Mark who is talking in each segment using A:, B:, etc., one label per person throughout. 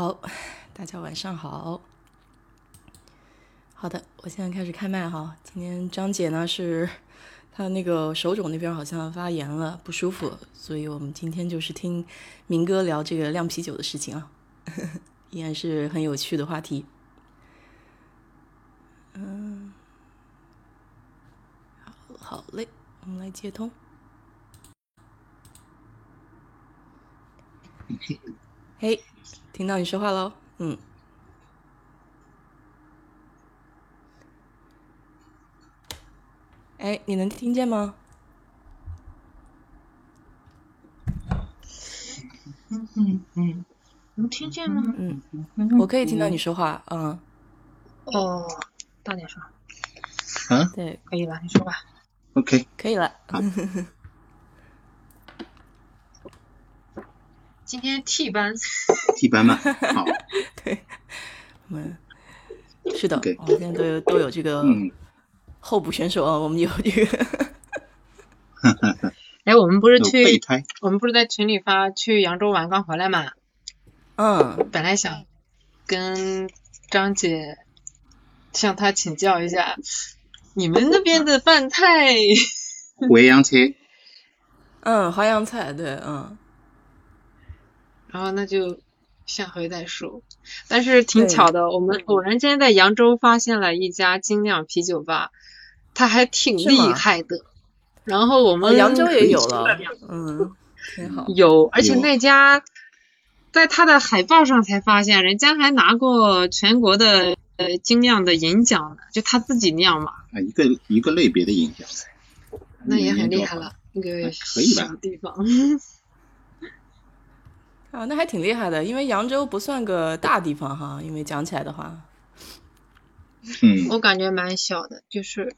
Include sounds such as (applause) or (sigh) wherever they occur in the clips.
A: 好，(sighs) 大家晚上好。好的，我现在开始开麦哈。今天张姐呢是她那个手肘那边好像发炎了，不舒服，所以我们今天就是听明哥聊这个酿啤酒的事情啊，(laughs) 依然是很有趣的话题。嗯，好，好嘞，我们来接通。(laughs) 嘿，听到你说话喽，嗯。哎，你能听见吗？
B: 嗯嗯嗯，能听见吗？
A: 嗯，我可以听到你说话，嗯。
B: 哦，大点声。
C: 啊？
A: 对，
B: 可以了，你说吧。
C: OK，
A: 可以了。(laughs)
B: 今天替班。
C: 替班嘛，(laughs) 好。
A: 对，我们是的，我们现在都有都有这个
C: 嗯，
A: 候补选手啊，我们有这个。(laughs)
B: 哎，我们不是去，我们不是在群里发去扬州玩刚回来嘛？
A: 嗯，
B: 本来想跟张姐向她请教一下，你们那边的饭菜，(laughs)
C: 淮扬菜，
A: 嗯，淮扬菜，对，嗯，
B: 然后那就下回再说。但是挺巧的，我们偶然间在扬州发现了一家精酿啤酒吧，它还挺厉害的。然后我
A: 哦，
B: 们
A: 扬州也有了，嗯，挺好。
B: 有，而且那家在他的海报上才发现，人家还拿过全国的呃精酿的银奖呢，就他自己酿嘛，
C: 啊，一个一个类别的银奖。
B: 那也很厉害了。一个
C: 还可以吧
B: 小地方，
A: 啊，那还挺厉害的，因为扬州不算个大地方哈，因为讲起来的话，
C: 嗯，
B: 我感觉蛮小的，就是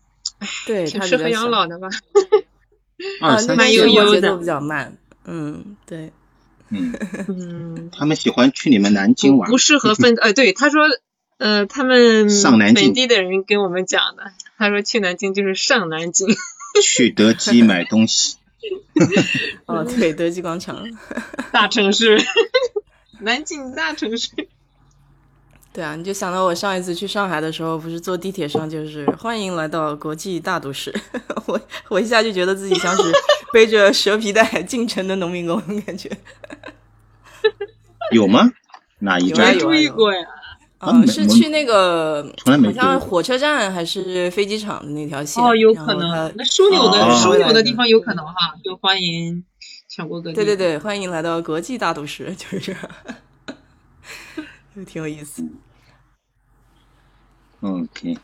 A: 对，
B: 挺适合养老的吧。(laughs)
A: 啊，那
C: 二三
B: 蛮
A: 边
B: 悠悠的
A: 比较慢，嗯，对，
C: 嗯，(laughs)
B: 嗯，(laughs)
C: 他们喜欢去你们南京玩，
B: 不不适合分，呃，对，他说。呃，他们
C: 上南京
B: 本地的人跟我们讲的，他说去南京就是上南京，
C: 去德基买东西。(laughs)
A: 哦，对，德基广场，
B: 大城市，(laughs) 南京大城市。
A: 对啊，你就想到我上一次去上海的时候，不是坐地铁上就是欢迎来到国际大都市，(laughs) 我我一下就觉得自己像是背着蛇皮袋进城的农民工，感觉。
C: 有吗？哪一站
A: 有啊有？
B: 注意过呀？
A: 啊，
C: 没我
A: 是去那个
C: 从来没
A: 好像火车站还是飞机场的那条线？
B: 哦，有可能。那枢纽的
C: 哦
B: 枢纽的地方有可能哈，就欢迎全国各地。
A: 对对对，欢迎来到国际大都市，就是这样，(laughs) 就挺有意思。
C: OK，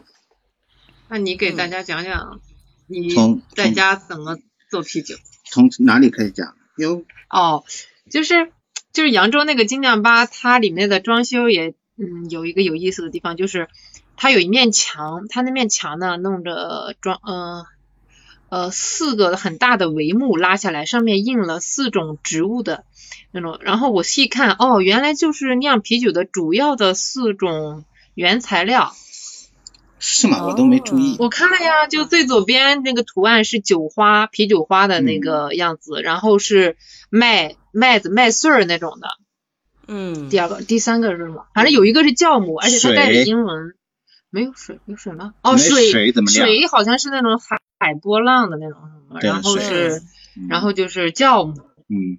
B: 那你给大家讲讲你在家怎么做啤酒？
C: 从哪里开始讲？有
B: 哦，就是就是扬州那个精酿吧，它里面的装修也嗯有一个有意思的地方，就是它有一面墙，它那面墙呢弄着装呃呃四个很大的帷幕拉下来，上面印了四种植物的那种，然后我细看，哦，原来就是酿啤酒的主要的四种原材料。
C: 是吗？我都没注意。
B: 我看了呀，就最左边那个图案是酒花，啤酒花的那个样子，然后是麦麦子麦穗儿那种的。
A: 嗯，
B: 第二个、第三个是什么？反正有一个是酵母，而且它带着
C: 水
B: 英文。没有水，有水吗？哦，水
C: 水怎么酿
B: 水好像是那种海海波浪的那种什么，然后是，
C: 嗯。
B: 然后就是酵母。
C: 嗯。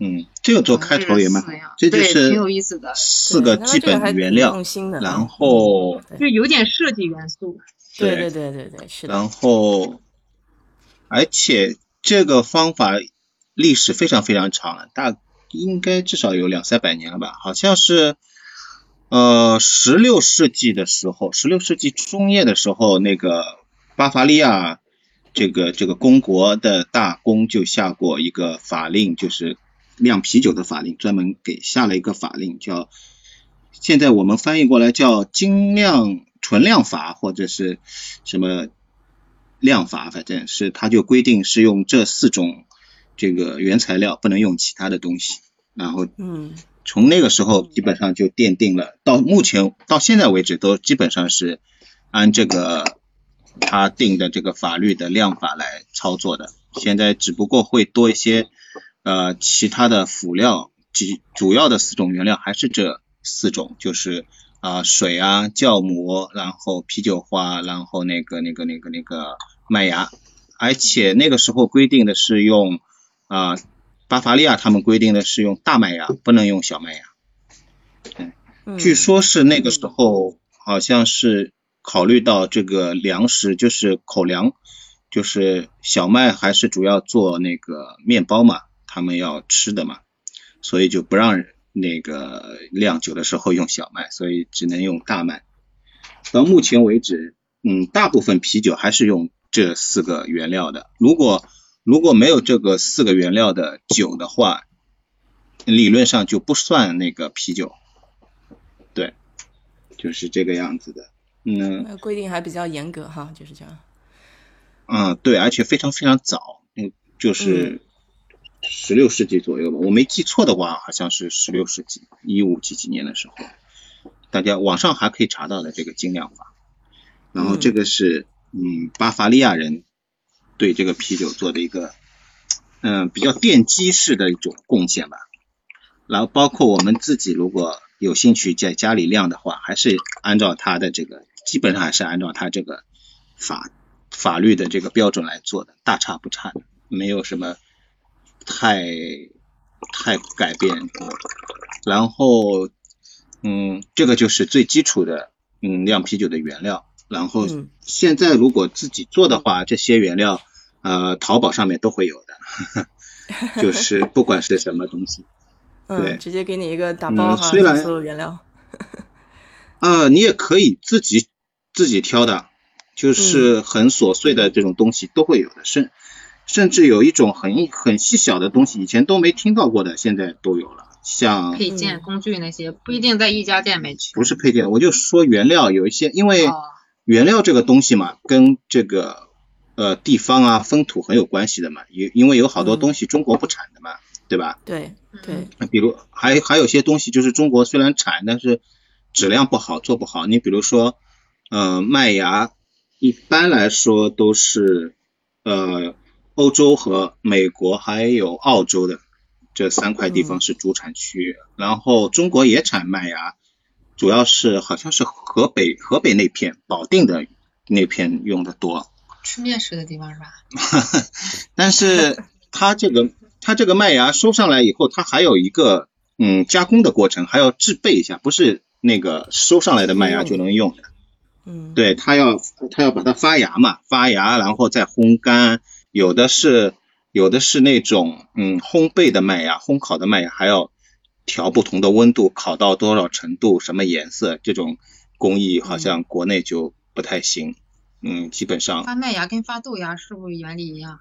C: 嗯，这个做开头也蛮好
B: 这
C: 就
B: 是挺有
C: 是
B: 意思的，
C: 四个基本原料
A: 用，心的，
C: 然后
B: 就有点设计元素。
A: 对对对对对，是的，
C: 然后，而且这个方法历史非常非常长了，大应该至少有两三百年了吧？好像是，呃，十六世纪的时候，十六世纪中叶的时候，那个巴伐利亚这个这个公国的大公就下过一个法令，就是酿啤酒的法令，专门给下了一个法令，叫现在我们翻译过来叫精酿纯酿法或者是什么酿法，反正是它就规定是用这四种这个原材料，不能用其他的东西。然后
A: 嗯
C: 从那个时候基本上就奠定了，到目前到现在为止都基本上是按这个他定的这个法律的量法来操作的。现在只不过会多一些呃其他的辅料，其主要的四种原料还是这四种，就是啊、水啊、酵母，然后啤酒花，然后那个那个那个那个麦芽，而且那个时候规定的是用啊、巴伐利亚他们规定的是用大麦芽，不能用小麦芽。
A: 嗯
C: 据说是那个时候好像是考虑到这个粮食就是口粮，就是小麦还是主要做那个面包嘛，他们要吃的嘛，所以就不让那个酿酒的时候用小麦，所以只能用大麦。到目前为止，嗯，大部分啤酒还是用这四个原料的。如果如果没有这个四个原料的酒的话，理论上就不算那个啤酒。对，就是这个样子的。嗯
A: 那规定还比较严格哈，就是这样。
C: 嗯，对，而且非常非常早，嗯，就是十六世纪左右吧，我没记错的话，好像是十六世纪一五几几年的时候，大家网上还可以查到的这个精酿法。然后这个是嗯巴伐利亚人对这个啤酒做的一个嗯比较奠基式的一种贡献吧。然后包括我们自己如果有兴趣在家里酿的话，还是按照它的这个，基本上还是按照它这个法法律的这个标准来做的，大差不差的，没有什么太太改变。然后，嗯，这个就是最基础的，嗯，酿啤酒的原料。然后
A: 嗯
C: 现在如果自己做的话，这些原料，呃，淘宝上面都会有的，就是 (laughs) 不管是什么东西。对
A: 嗯，直接给你一个打
C: 嗯
A: 包哈，
C: 虽然
A: 所有原料。
C: 呃，你也可以自己自己挑的，就是很琐碎的这种东西都会有的，甚甚至有一种很很细小的东西，以前都没听到过的，现在都有了。像
B: 配件、工具那些不一定在一家店买去。
C: 不是配件，我就说原料有一些，因为
B: 哦，
C: 原料这个东西嘛，跟这个呃地方啊风土很有关系的嘛，因因为有好多
A: 嗯
C: 东西中国不产的嘛，对吧？
A: 对对，
C: 比如还还有些东西就是中国虽然产，但是质量不好，做不好。你比如说，呃，麦芽一般来说都是呃欧洲和美国还有澳洲的这三块地方是主产区，然后中国也产麦芽，主要是好像是河北河北那片保定的那片用的多。
B: 吃面食的地方是吧？(laughs)
C: 但是它这个它这个麦芽收上来以后，它还有一个嗯加工的过程，还要制备一下，不是那个收上来的麦芽就能用的。
A: 嗯，
C: 对，它要它要把它发芽嘛，发芽然后再烘干，有的是有的是那种嗯烘焙的麦芽，烘烤的麦芽还要调不同的温度，烤到多少程度，什么颜色，这种工艺好像国内就不太行。嗯，基本上
B: 发麦芽跟发豆芽是不是原理一样？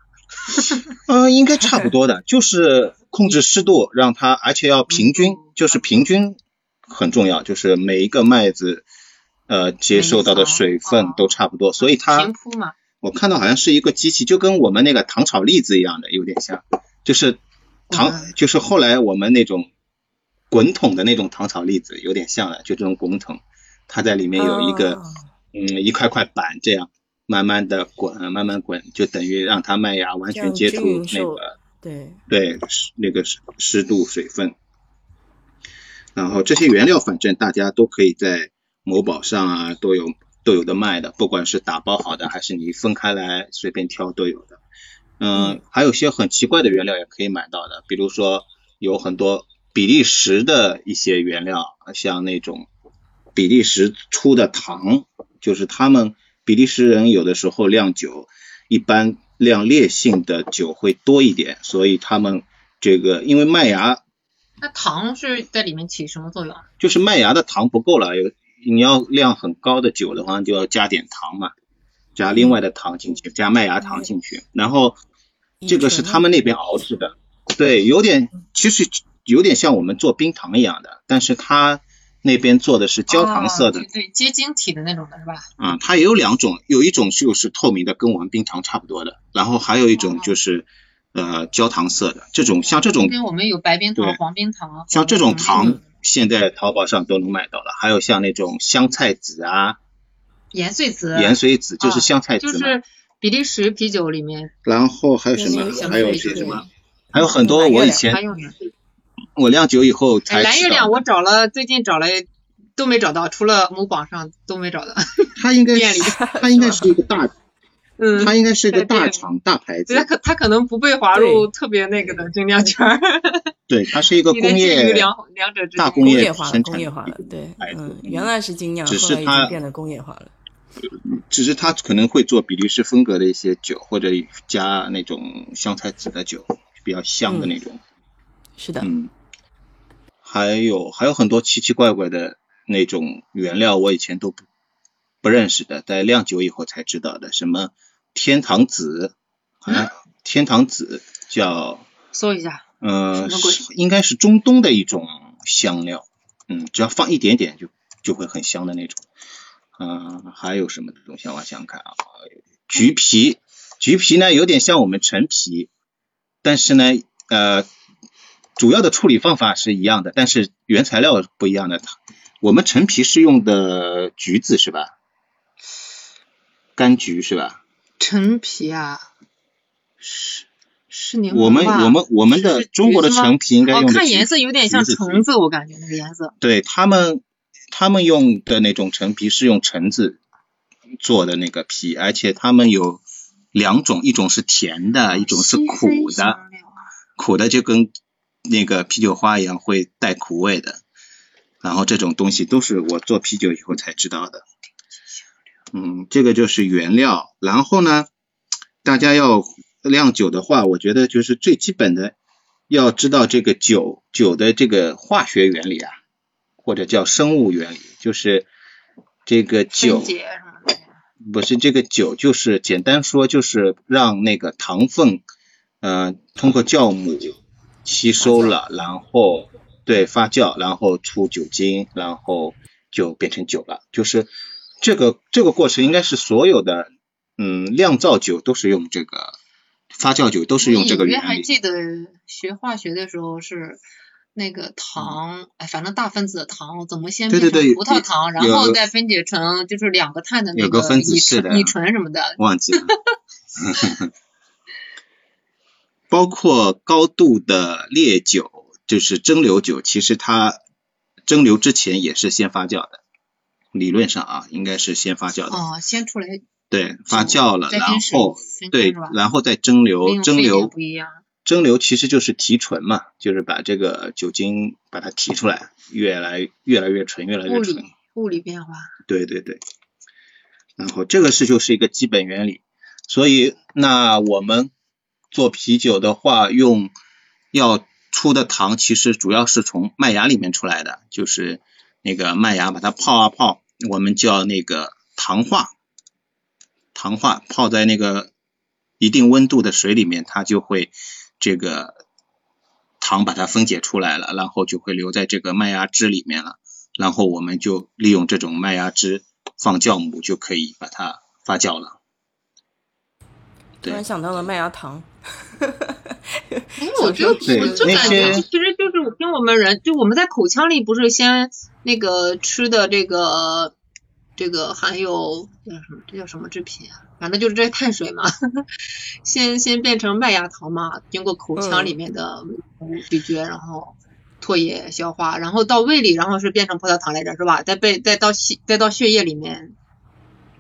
B: (laughs)
C: 嗯，应该差不多的，就是控制湿度，让它，而且要平均，就是平均很重要，就是每一个麦子，呃，接受到的水分都差不多，所以它
B: 平铺嘛。
C: 我看到好像是一个机器，就跟我们那个糖炒栗子一样的，有点像，就是糖，
B: 嗯
C: 就是后来我们那种滚筒的那种糖炒栗子有点像的，就这种滚筒，它在里面有一个、
A: 哦
C: 嗯一块块板，这样慢慢的滚，慢慢滚，就等于让它麦芽完全接触那个
A: 对，
C: 对湿那个湿湿度水分。然后这些原料反正大家都可以在某宝上啊都有都有的卖的，不管是打包好的还是你分开来随便挑都有的。嗯，还有些很奇怪的原料也可以买到的，比如说有很多比利时的一些原料，像那种比利时出的糖，就是他们比利时人有的时候酿酒，一般酿烈性的酒会多一点，所以他们这个因为麦芽
B: 那糖是在里面起什么作用？
C: 就是麦芽的糖不够了，有你要酿很高的酒的话，就要加点糖嘛，加另外的糖进去，加麦芽糖进去，然后这个是他们那边熬制的，对，有点其实有点像我们做冰糖一样的，但是他那边做的是焦糖色的
B: 哦，对对，结晶体的那种的是吧？
C: 啊、它也有两种，有一种就是透明的，跟我们冰糖差不多的，然后还有一种就是呃焦糖色的，这种像这种
B: 跟我们有白冰糖、黄冰糖，
C: 像这种
B: 嗯
C: 糖，现在淘宝上都能买到了，还有像那种香菜籽啊、
B: 盐碎籽，
C: 盐水籽，就是
B: 啊
C: 香菜籽嘛。
B: 就是比利时啤酒里面
C: 然后还有什么还有
B: 对
C: 些什么？还有很多我以前。我酿酒以后才
B: 哎，蓝月亮，我找了，最近找了都没找到，除了某宝上都没找到。
C: 它应该是 (laughs) 它应该是一个大，(laughs)
B: 嗯，
C: 它应该是一个大厂大牌子。
B: 它，可它可能不被划入特别那个的精酿圈儿，
C: 对，它是一个 (laughs) 工业
B: 两两者之。
C: 大工业
A: 化了，
C: 生产
A: 工业化了，对，
C: 牌子。
A: 嗯，原来是精酿，后来已
C: 只是它
A: 经变得工业化了。
C: 只是它可能会做比利时风格的一些酒，或者加那种香菜籽的酒，比较香的那种。
A: 是的，
C: 嗯，还有还有很多奇奇怪怪的那种原料，我以前都不不认识的，在酿酒以后才知道的，什么天堂子啊，天堂子叫
B: 搜一下，
C: 呃应该是中东的一种香料，嗯，只要放一点点就就会很香的那种。嗯、还有什么东西啊？我想想看啊，橘皮，橘皮呢有点像我们陈皮，但是呢，呃，主要的处理方法是一样的，但是原材料不一样的。我们陈皮是用的橘子是吧？柑橘是吧？
B: 陈皮啊，是是柠檬
C: 我们我们我们的中国的陈皮应该
B: 哦
C: 用，
B: 看颜色有点像橙子，我感觉那个颜色。
C: 对他们，他们用的那种陈皮是用橙子做的那个皮，而且他们有两种，一种是甜的，一种是苦的。苦的就跟那个啤酒花一样会带苦味的。然后这种东西都是我做啤酒以后才知道的。嗯，这个就是原料。然后呢，大家要酿酒的话，我觉得就是最基本的要知道这个酒酒的这个化学原理啊，或者叫生物原理，就是这个酒。不是这个酒，就是简单说，就是让那个糖分，呃，通过酵母吸收了，然后对发酵，然后出酒精，然后就变成酒了。就是这个这个过程应该是所有的嗯酿造酒都是用这个发酵酒都是用这个原理。
B: 还记得学化学的时候是那个糖，哎，反正大分子的糖怎么先变成葡萄糖，然后再分解成就是两个碳的那
C: 个
B: 乙醇、乙醇什么的。
C: 忘记了。(laughs) 包括高度的烈酒，就是蒸馏酒，其实它蒸馏之前也是先发酵的，理论上啊，应该是先发酵的。
B: 哦，先出来
C: 对，发酵了，然后对，然后再蒸馏，蒸馏
B: 不一样。
C: 蒸馏其实就是提纯嘛，就是把这个酒精把它提出来，越来越来越纯，越来越纯
B: 物理。物理变化。
C: 对对对，然后这个是就是一个基本原理，所以那我们做啤酒的话，用要出的糖其实主要是从麦芽里面出来的，就是那个麦芽把它泡啊泡，我们叫那个糖化，糖化泡在那个一定温度的水里面，它就会这个糖把它分解出来了，然后就会留在这个麦芽汁里面了。然后我们就利用这种麦芽汁放酵母，就可以把它发酵了。
A: 突然想到了麦芽糖，
B: 因 (laughs) 为我就
C: 对
B: 我就感觉，其实就是我听我们人，就我们在口腔里不是先那个吃的这个这个含有叫什么？这叫什么制品啊？反正就是这碳水嘛，(laughs) 先先变成麦芽糖嘛，经过口腔里面的咀嚼，然后唾液消化，然后到胃里，然后是变成葡萄糖来着，是吧？再被再到血再到血液里面，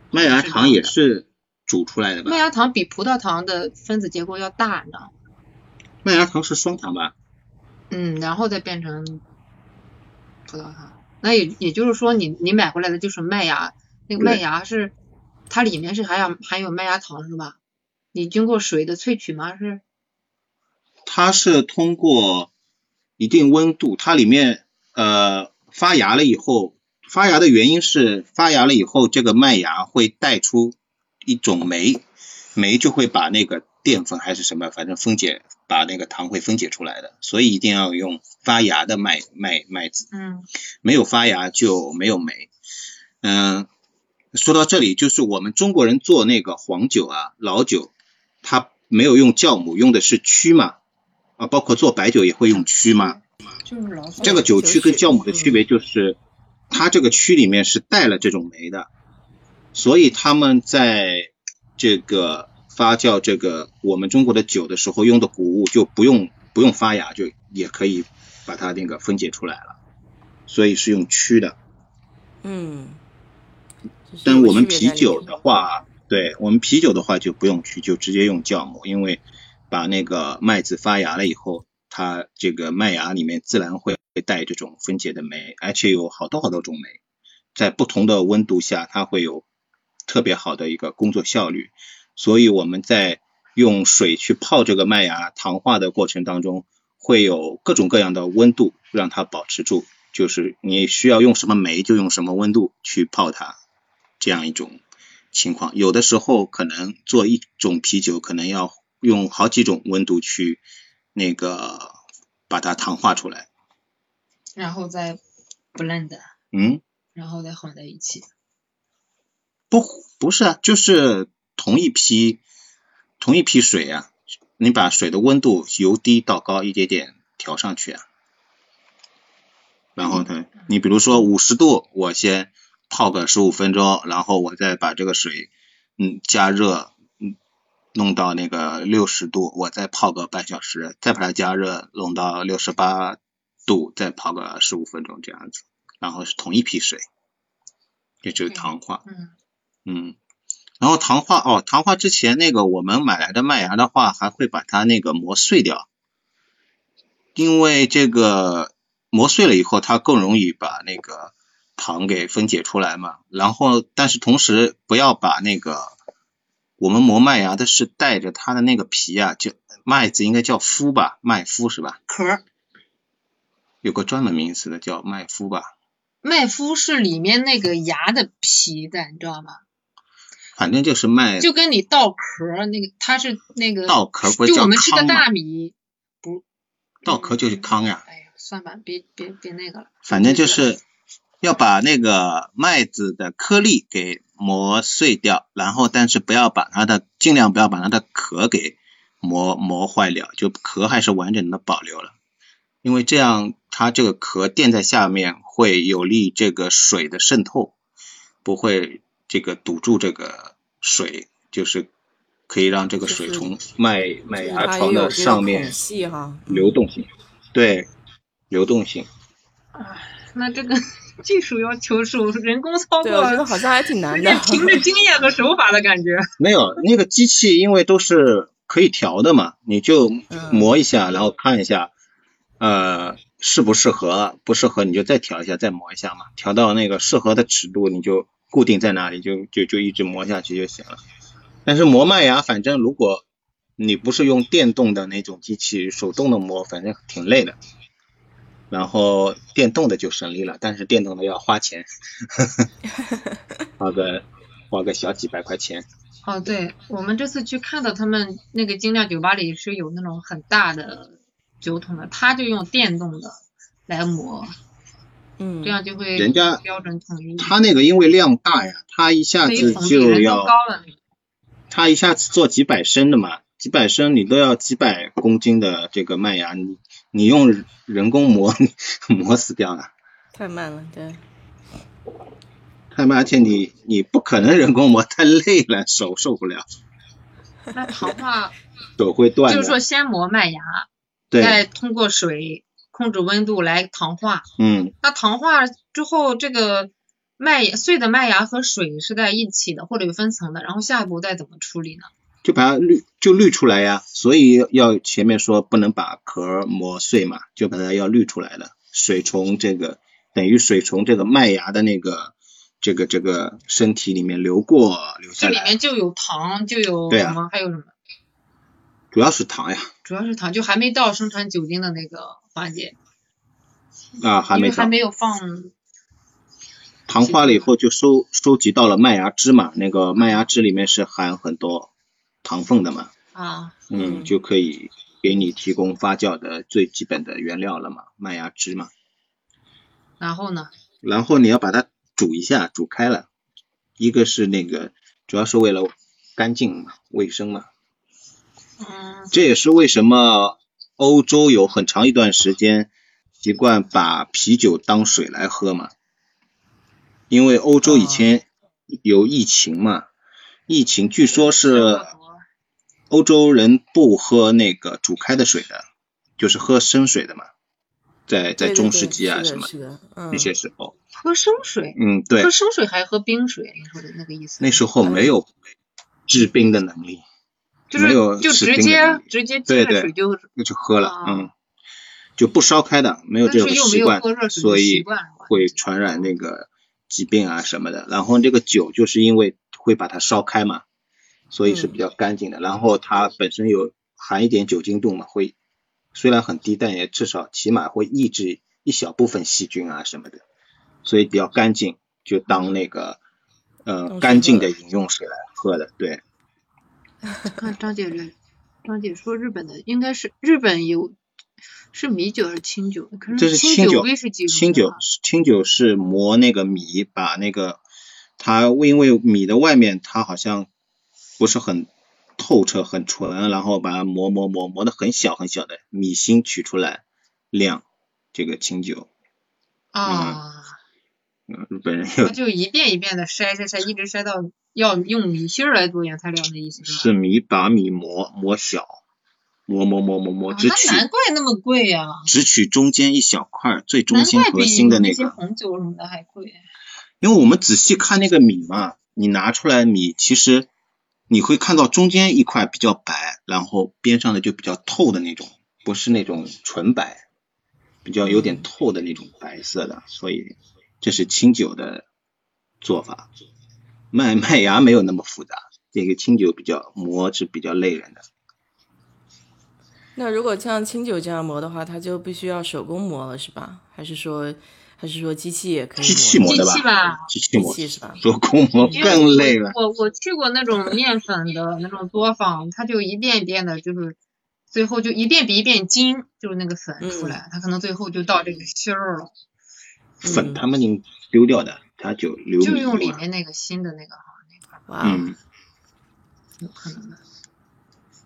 C: 麦芽糖也是煮出来的吧
B: 麦？芽糖比葡萄糖的分子结构要大，你知道吗？
C: 麦芽糖是双糖吧？
B: 嗯，然后再变成葡萄糖。那也也就是说你，你买回来的就是麦芽，那个麦芽是它里面是含有含有麦芽糖是吧？你经过水的萃取吗？是
C: 它是通过一定温度，它里面呃发芽了以后，发芽的原因是发芽了以后，这个麦芽会带出一种酶，酶就会把那个淀粉还是什么，反正分解，把那个糖会分解出来的，所以一定要用发芽的麦麦麦子。
B: 嗯
C: 没有发芽就没有酶。嗯，说到这里，就是我们中国人做那个黄酒啊、老酒，它没有用酵母，用的是曲嘛，啊，包括做白酒也会用曲嘛。
B: 就是老
C: 这个酒曲跟酵母的区别就是，它这个曲里面是带了这种酶的，所以他们在这个发酵这个我们中国的酒的时候用的谷物就不用不用发芽，就也可以把它那个分解出来了，所以是用曲的。
A: 嗯，
C: 但我们啤酒的话，对我们啤酒的话就不用曲，就直接用酵母，因为把那个麦子发芽了以后，它这个麦芽里面自然会带这种分解的酶，而且有好多好多种酶，在不同的温度下，它会有特别好的一个工作效率。所以我们在用水去泡这个麦芽糖化的过程当中，会有各种各样的温度让它保持住，就是你需要用什么酶就用什么温度去泡它，这样一种情况。有的时候可能做一种啤酒，可能要用好几种温度去那个把它糖化出来。
B: 然后再 blend，
C: 嗯，
B: 然后再混在一起。
C: 不不是啊，就是同一批同一批水呀、你把水的温度由低到高一点点调上去啊。然后呢，你比如说五十度，我先泡个十五分钟，然后我再把这个水嗯加热，嗯弄到那个六十度，我再泡个半小时，再把它加热弄到六十八度，再泡个十五分钟这样子，然后是同一批水，也就是糖化。
B: 嗯，
C: 嗯，然后糖化哦，糖化之前那个我们买来的麦芽的话，还会把它那个磨碎掉，因为这个磨碎了以后，它更容易把那个糖给分解出来嘛。然后，但是同时不要把那个我们磨麦芽的是带着它的那个皮啊，就麦子应该叫麸吧，麦麸是吧？
B: 壳儿
C: 有个专门名词的叫麦麸吧，
B: 麦麸是里面那个芽的皮的，你知道吗？
C: 反正就是麦
B: 就跟你稻壳儿那个，它是那个
C: 稻壳不是叫
B: 就我们吃的大米，不，
C: 稻壳就是糠呀。
B: 哎呀，算吧，别别别那个了。
C: 反正就是要把那个麦子的颗粒给磨碎掉，然后但是不要把它的尽量不要把它的壳给磨磨坏了，就壳还是完整的保留了，因为这样它这个壳垫在下面会有利这个水的渗透，不会这个堵住这个水，就是可以让这个水从麦麦芽床的上面流动性，对，流动性。
B: 那这个 (laughs) 技术要求是人工操
A: 对，我觉得
B: 作，
A: 好像还挺难的。
B: 凭着经验和手法的感觉。
C: 没有那个机器，因为都是可以调的嘛，你就
A: 嗯
C: 磨一下，然后看一下，呃，适不适合，不适合你就再调一下，再磨一下嘛，调到那个适合的尺度，你就固定在那里，就就就一直磨下去就行了。但是磨麦芽，反正如果你不是用电动的那种机器，手动的磨，反正挺累的。然后电动的就省力了，但是电动的要花钱，花个花个小几百块钱。
B: 哦，对，我们这次去看到他们那个精酿酒吧里是有那种很大的酒桶的，他就用电动的来磨，
A: 嗯，
B: 这样就会
C: 人家
B: 标准统一。
C: 他那个因为量大呀，他一下子就要
B: 高，了。
C: 它一下子做几百升的嘛，几百升你都要几百公斤的这个麦芽，你你用人工磨磨死掉了，
A: 太慢了，对。
C: 太慢，而且你你不可能人工磨，太累了，手受不了，
B: 那糖化 (laughs)
C: 手会断。
B: 就是说先磨麦芽，
C: 对，
B: 再通过水控制温度来糖化。
C: 嗯，
B: 那糖化之后，这个麦碎的麦芽和水是在一起的，或者有分层的，然后下一步再怎么处理呢？
C: 就把它滤就滤出来呀，所以要前面说不能把壳磨碎嘛，就把它要滤出来了，水从这个等于水从这个麦芽的那个这个这个身体里面流过流下来，
B: 这里面就有糖，就有什么，还有什么？
C: 主要是糖呀，
B: 主要是糖，就还没到生产酒精的那个环节，
C: 啊还没
B: 还，没有放。
C: 糖化了以后就收收集到了麦芽汁嘛，那个麦芽汁里面是含很多糖分的嘛，
B: 啊，
C: 嗯，
A: 嗯
C: 就可以给你提供发酵的最基本的原料了嘛，麦芽汁嘛。
B: 然后呢？
C: 然后你要把它煮一下，煮开了。一个是那个主要是为了干净嘛，卫生嘛。
B: 嗯，
C: 这也是为什么欧洲有很长一段时间习惯把啤酒当水来喝嘛。因为欧洲以前有疫情嘛，疫情据说是欧洲人不喝那个煮开的水的，就是喝生水的嘛。在在中世纪啊什么那，些时候，
B: 喝生水，
C: 嗯，对
B: 喝，生水还喝冰水，你说的那个意思？
C: 那时候没有制冰的能力，
B: 就是
C: 没有
B: 就直接直接
C: 对对
B: 接了水就，
C: 那就喝了，
B: 啊
C: 嗯，就不烧开的，没有这种习惯所以会传染那个疾病啊什么的。然后这个酒就是因为会把它烧开嘛，所以是比较干净的。然后它本身有含一点酒精度嘛，会虽然很低，但也至少起码会抑制一小部分细菌啊什么的，所以比较干净，就当那个呃干净的饮用水来喝的。对，
B: 看张姐这，张姐说日本的应该是日本有是米酒还是清酒？可
C: 这是
B: 清
C: 清酒
B: 威士忌
C: 清酒清酒是磨那个米，把那个它因为米的外面它好像不是很透彻、很纯，然后把它磨磨磨磨的很小很小的米芯取出来酿这个清酒。
B: 啊，
C: 嗯，日本人
B: 就一遍一遍的筛筛筛，一直筛到要用米芯儿来做原材料的意思是吧？
C: 是米把米磨磨小，磨磨磨磨磨，
B: 啊
C: 只取
B: 那难怪那么贵呀、
C: 只取中间一小块儿最中心核心的
B: 那
C: 那个。
B: 些红酒什么的还贵。
C: 因为我们仔细看那个米嘛，你拿出来米，其实你会看到中间一块比较白，然后边上的就比较透的那种，不是那种纯白，比较有点透的那种白色的，所以这是清酒的做法。麦麦芽没有那么复杂，这个清酒比较磨是比较累人的。
A: 那如果像清酒这样磨的话，它就必须要手工磨了，是吧？还是说，还是说机器也可以
C: 机器磨的
B: 机器吧
C: 机器磨
A: 机器是吧？
C: 手工磨更累了。
B: 我我我去过那种面粉的那种作坊，它就一遍一遍的，就是最后就一遍比一遍精，就是那个粉出来，它可能最后就到这个芯儿了，
C: 粉他们已经丢掉的，他就留
B: 就用里面那个新的那个哈，
A: 哇，
C: 嗯，
B: 有可能的，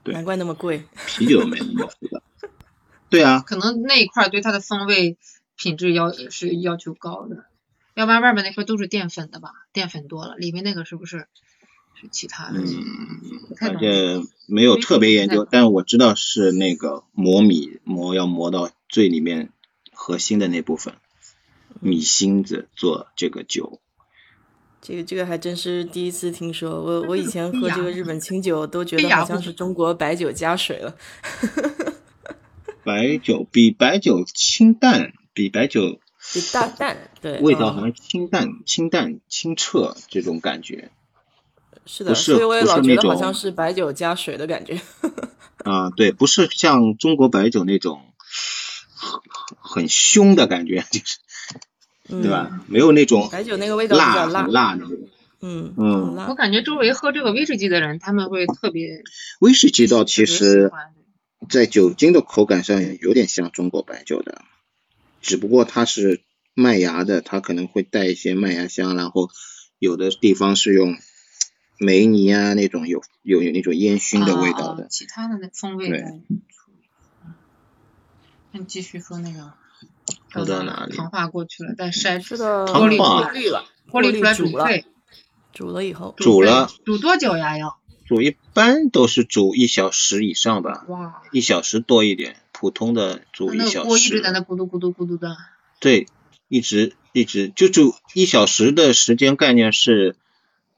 C: 对。
A: 难怪那么贵。
C: 啤酒没那么复杂。(laughs) 对啊，
B: 可能那一块对它的风味品质要是要求高的，要不然外面那块都是淀粉的吧，淀粉多了，里面那个是不是是其他的？
C: 嗯，反
B: 不太懂。
C: 正没有特别研究，但我知道是那个磨米磨要磨到最里面核心的那部分米芯子做这个酒。
A: 这个这个还真是第一次听说，我我以前喝这个日本清酒都觉得好像是中国白酒加水了。
C: 白酒比白酒清淡，比白酒
A: 比大淡，对，嗯
C: 味道好像清淡、清淡、清澈这种感觉
A: 是的，
C: 不是
A: 所以我也
C: 不是那
A: 老觉得好像是白酒加水的感觉。(laughs)
C: 啊，对，不是像中国白酒那种很很很凶的感觉，(laughs) 就是
A: 嗯、
C: 对吧？没有那种
A: 白酒那个味道比较
C: 辣很辣那种。
A: 嗯
C: 嗯
B: 我感觉周围喝这个威士忌的人，他们会特别
C: 威士忌倒其实在酒精的口感上有点像中国白酒的，只不过它是麦芽的，它可能会带一些麦芽香，然后有的地方是用梅尼啊那种有有有那种烟熏的味道的。
B: 其他的那风味
C: 对
B: 在处理。那你继续说那个，
C: 说到哪里
B: 糖化过去了，再筛
A: 是的，
C: 糖
B: 过
C: 化
B: 过滤了，过滤出来
A: 煮了，
B: 煮沸，
A: 煮了以后，
C: 煮了
B: 煮多久呀？要
C: 煮一般都是煮一小时以上吧，
B: 哇，
C: 一小时多一点，普通的煮一
B: 那
C: 小
B: 个锅一直在
C: 时。
B: 那咕嘟咕嘟咕嘟的，
C: 对，一直一直就煮一小时的时间概念是，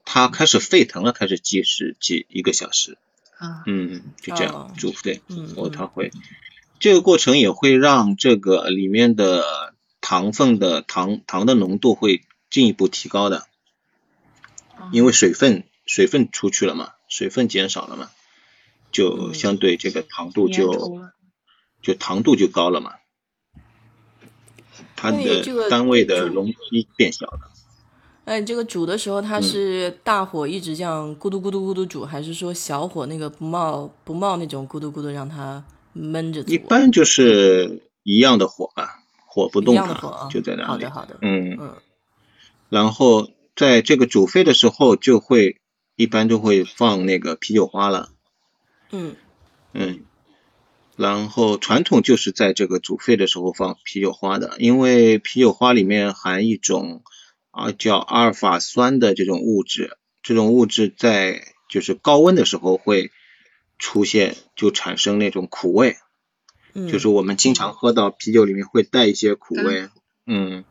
C: 它开始沸腾了，开始计时计一个小时。
B: 啊，
C: 嗯，就这样
A: 哦
C: 煮沸，
A: 嗯
C: 然后它会，这个过程也会让这个里面的糖分的糖糖的浓度会进一步提高的，
B: 啊。
C: 因为水分水分出去了嘛，水分减少了嘛，就
A: 嗯。
C: 相对这个糖度就就糖度就高了嘛，它的单位的容积变小了。
A: 哎，你这个煮的时候，它
C: 嗯。
A: 是大火一直这样咕嘟咕嘟咕嘟煮，还是说小火那个不冒不冒那种咕嘟咕嘟让它焖着煮？
C: 一般就是一样的火吧，火不动
A: 一样的火啊，
C: 就在那里。
A: 好的，。好的，
C: 嗯，
A: 嗯。
C: 然后在这个煮沸的时候，就会一般就会放那个啤酒花了，
A: 嗯。
C: 嗯，然后传统就是在这个煮沸的时候放啤酒花的，因为啤酒花里面含一种啊叫阿尔法酸的这种物质，这种物质在就是高温的时候会出现，就产生那种苦味，
A: 嗯
C: 就是我们经常喝到啤酒里面会带一些苦味，嗯，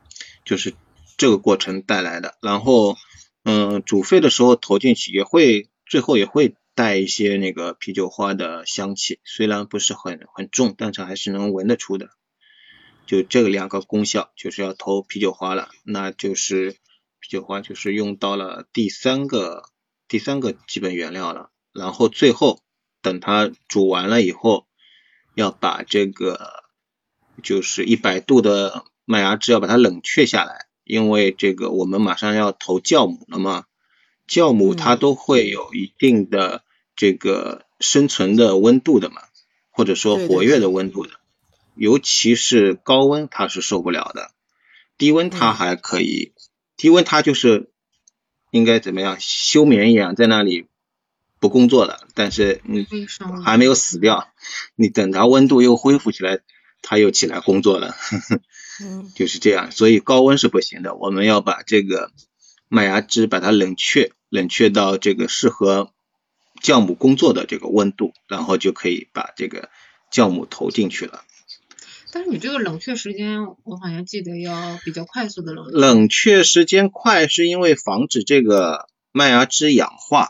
C: 就是这个过程带来的。然后，嗯，煮沸的时候投进去也会，最后也会带一些那个啤酒花的香气，虽然不是很很重，但是还是能闻得出的。就这个两个功效，就是要投啤酒花了，那就是啤酒花就是用到了第三个第三个基本原料了。然后最后等它煮完了以后，要把这个就是一百度的麦芽汁要把它冷却下来，因为这个我们马上要投酵母了嘛，酵母它
A: 嗯。
C: 都会有一定的这个生存的温度的嘛，或者说活跃的温度的，尤其是高温它是受不了的，低温它
A: 嗯。
C: 还可以，低温它就是应该怎么样休眠一样在那里不工作了，但是你还没有死掉，你等它温度又恢复起来，它又起来工作了，
A: 嗯 (laughs)
C: 就是这样。所以高温是不行的，我们要把这个麦芽汁把它冷却，冷却到这个适合酵母工作的这个温度，然后就可以把这个酵母投进去了。
B: 但是你这个冷却时间，我好像记得要比较快速的冷却。
C: 冷却时间快是因为防止这个麦芽汁氧化，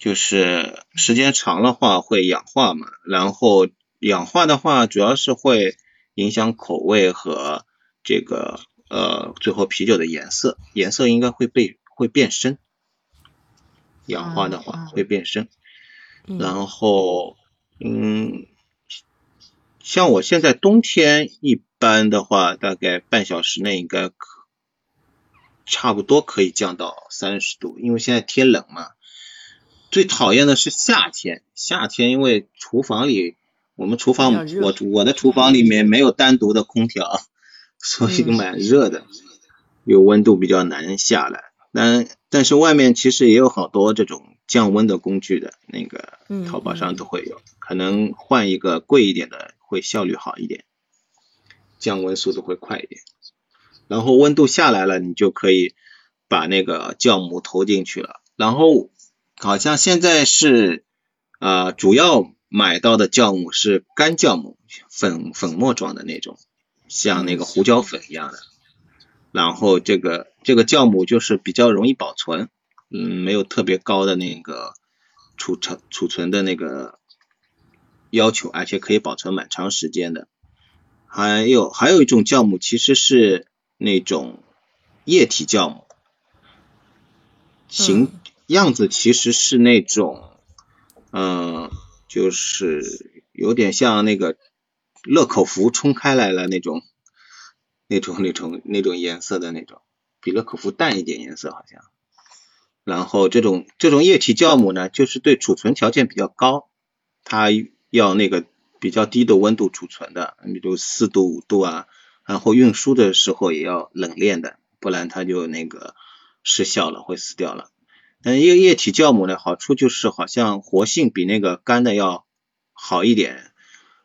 C: 就是时间长的话会氧化嘛，然后氧化的话主要是会影响口味和这个呃最后啤酒的颜色，颜色应该会被会变深，氧化的
B: 嗯
C: 话
B: 嗯
C: 会变深，
A: 嗯
C: 然后嗯。像我现在冬天一般的话，大概半小时内应该可差不多可以降到三十度，因为现在天冷嘛。最讨厌的是夏天，夏天因为厨房里我们厨房我我的厨房里面没有单独的空调，所以
A: 嗯
C: 蛮热的，有温度比较难下来。但但是外面其实也有好多这种降温的工具的，那个
A: 嗯
C: 淘宝上都会有，可能换一个贵一点的会效率好一点，降温速度会快一点。然后温度下来了，你就可以把那个酵母投进去了。然后好像现在是呃主要买到的酵母是干酵母，粉粉末状的那种，像那个胡椒粉一样的。然后这个这个酵母就是比较容易保存，嗯，没有特别高的那个储存储存的那个要求，而且可以保存蛮长时间的。还有还有一种酵母其实是那种液体酵母，形、
A: 嗯
C: 样子其实是那种，嗯、就是有点像那个乐口福冲开来了那种，那种 (laughs) 那种那种颜色的那种，比乐口福淡一点颜色好像。然后这种这种液体酵母呢，就是对储存条件比较高，它要那个比较低的温度储存的，比如四度五度啊，然后运输的时候也要冷链的，不然它就那个失效了，会死掉了。但液液体酵母呢，好处就是好像活性比那个干的要好一点。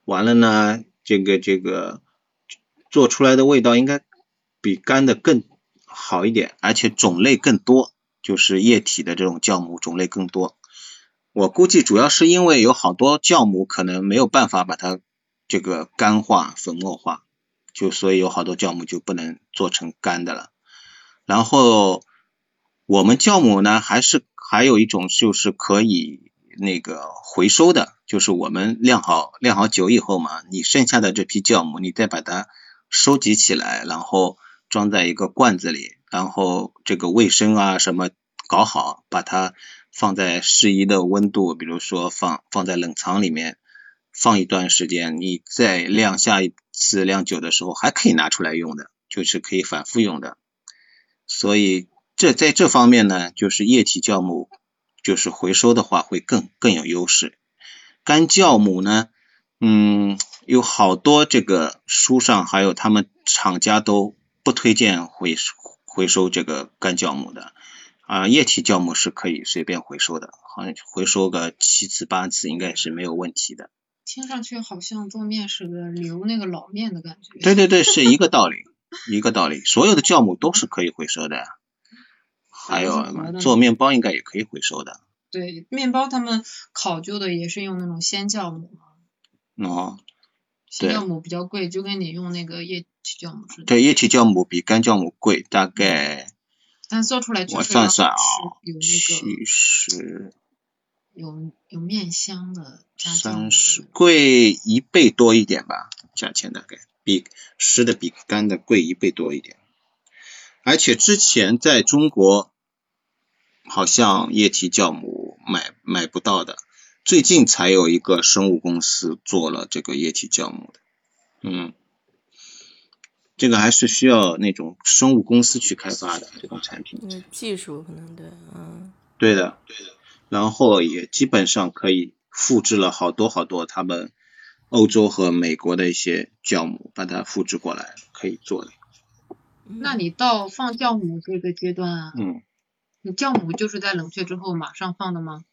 C: 完了呢，这个这个做出来的味道应该比干的更好一点，而且种类更多，就是液体的这种酵母种类更多。我估计主要是因为有好多酵母可能没有办法把它这个干化、粉末化，就所以有好多酵母就不能做成干的了。然后我们酵母呢，还是还有一种就是可以那个回收的，就是我们酿好酿好酒以后嘛，你剩下的这批酵母，你再把它收集起来，然后装在一个罐子里，然后这个卫生啊什么搞好，把它放在适宜的温度，比如说放放在冷藏里面放一段时间，你再酿下一次酿酒的时候还可以拿出来用的，就是可以反复用的。所以这在这方面呢，就是液体酵母，就是回收的话会更更有优势。干酵母呢，嗯，有好多这个书上还有他们厂家都不推荐回收回收这个干酵母的，啊，液体酵母是可以随便回收的，好像回收个七次八次应该是没有问题的。
B: 听上去好像做面是个留那个老面的感觉。
C: 对对对，是一个道理，(laughs) 一个道理。所有的酵母都是可以回收的，还有做面包应该也可以回收的。
B: 对，面包他们考究的也是用那种鲜酵母嘛。
C: 哦，
B: 鲜酵母比较贵，就跟你用那个液体酵母似的。
C: 对，液体酵母比干酵母贵，大概
B: 但做出来确
C: 我算算啊
B: 有那个
C: 七十
B: 有有面香的
C: 三十贵一倍多一点吧，价钱大概比湿的比干的贵一倍多一点。而且之前在中国好像液体酵母买买不到的，最近才有一个生物公司做了这个液体酵母的，嗯，这个还是需要那种生物公司去开发的这种产品。
A: 嗯技术可能对，嗯，
C: 对的，对的。然后也基本上可以复制了好多好多他们欧洲和美国的一些酵母，把它复制过来可以做的。
B: 那你到放酵母这个阶段啊，
C: 嗯，
B: 你酵母就是在冷却之后马上放的吗？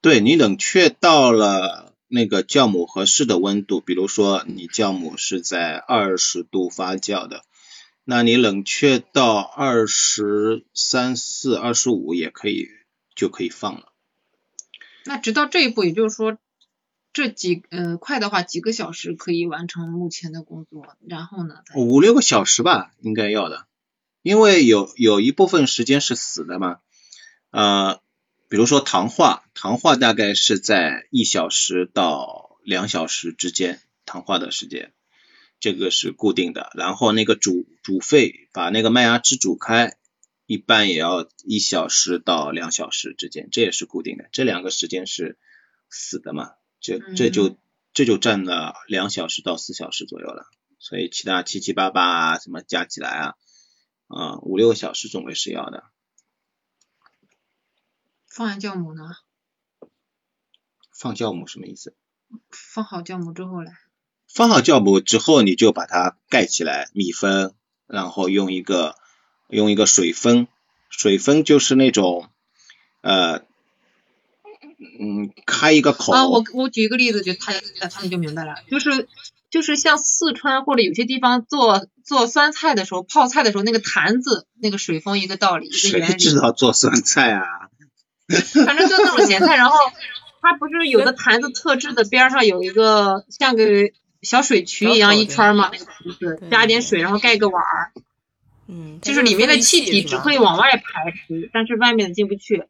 C: 对你冷却到了那个酵母合适的温度，比如说你酵母是在二十度发酵的，那你冷却到二十三四、二十五也可以就可以放了。
B: 那直到这一步，也就是说，这几呃快的话几个小时可以完成目前的工作，然后呢，
C: 五六个小时吧，应该要的，因为有有一部分时间是死的嘛，呃，比如说糖化，糖化大概是在一小时到两小时之间，糖化的时间，这个是固定的。然后那个煮煮沸，把那个麦芽汁煮开，一般也要一小时到两小时之间，这也是固定的。这两个时间是死的嘛，这这就这就占了两小时到四小时左右了。所以其他七七八八啊，什么加起来啊，啊、五六个小时总归是要的。
B: 放完酵母呢，
C: 放酵母什么意思？
B: 放好酵母之后嘞，
C: 放好酵母之后，你就把它盖起来密封，然后用一个用一个水封，水封就是那种呃嗯开一个口，
B: 啊，我我举一个例子，就他他们就明白了，就是就是像四川或者有些地方做做酸菜的时候，泡菜的时候，那个坛子那个水封一个道理，一个
C: 谁
B: 原理。
C: 知道做酸菜啊？
B: 反正就那种咸菜，然后 (laughs) 它不是有的坛子特制的，边上有一个像个小水渠一样一圈儿嘛，那个坛子加点水，然后盖个碗儿，
A: 嗯，
B: 就是里面的气体只会往外排出，但是外面的进不去。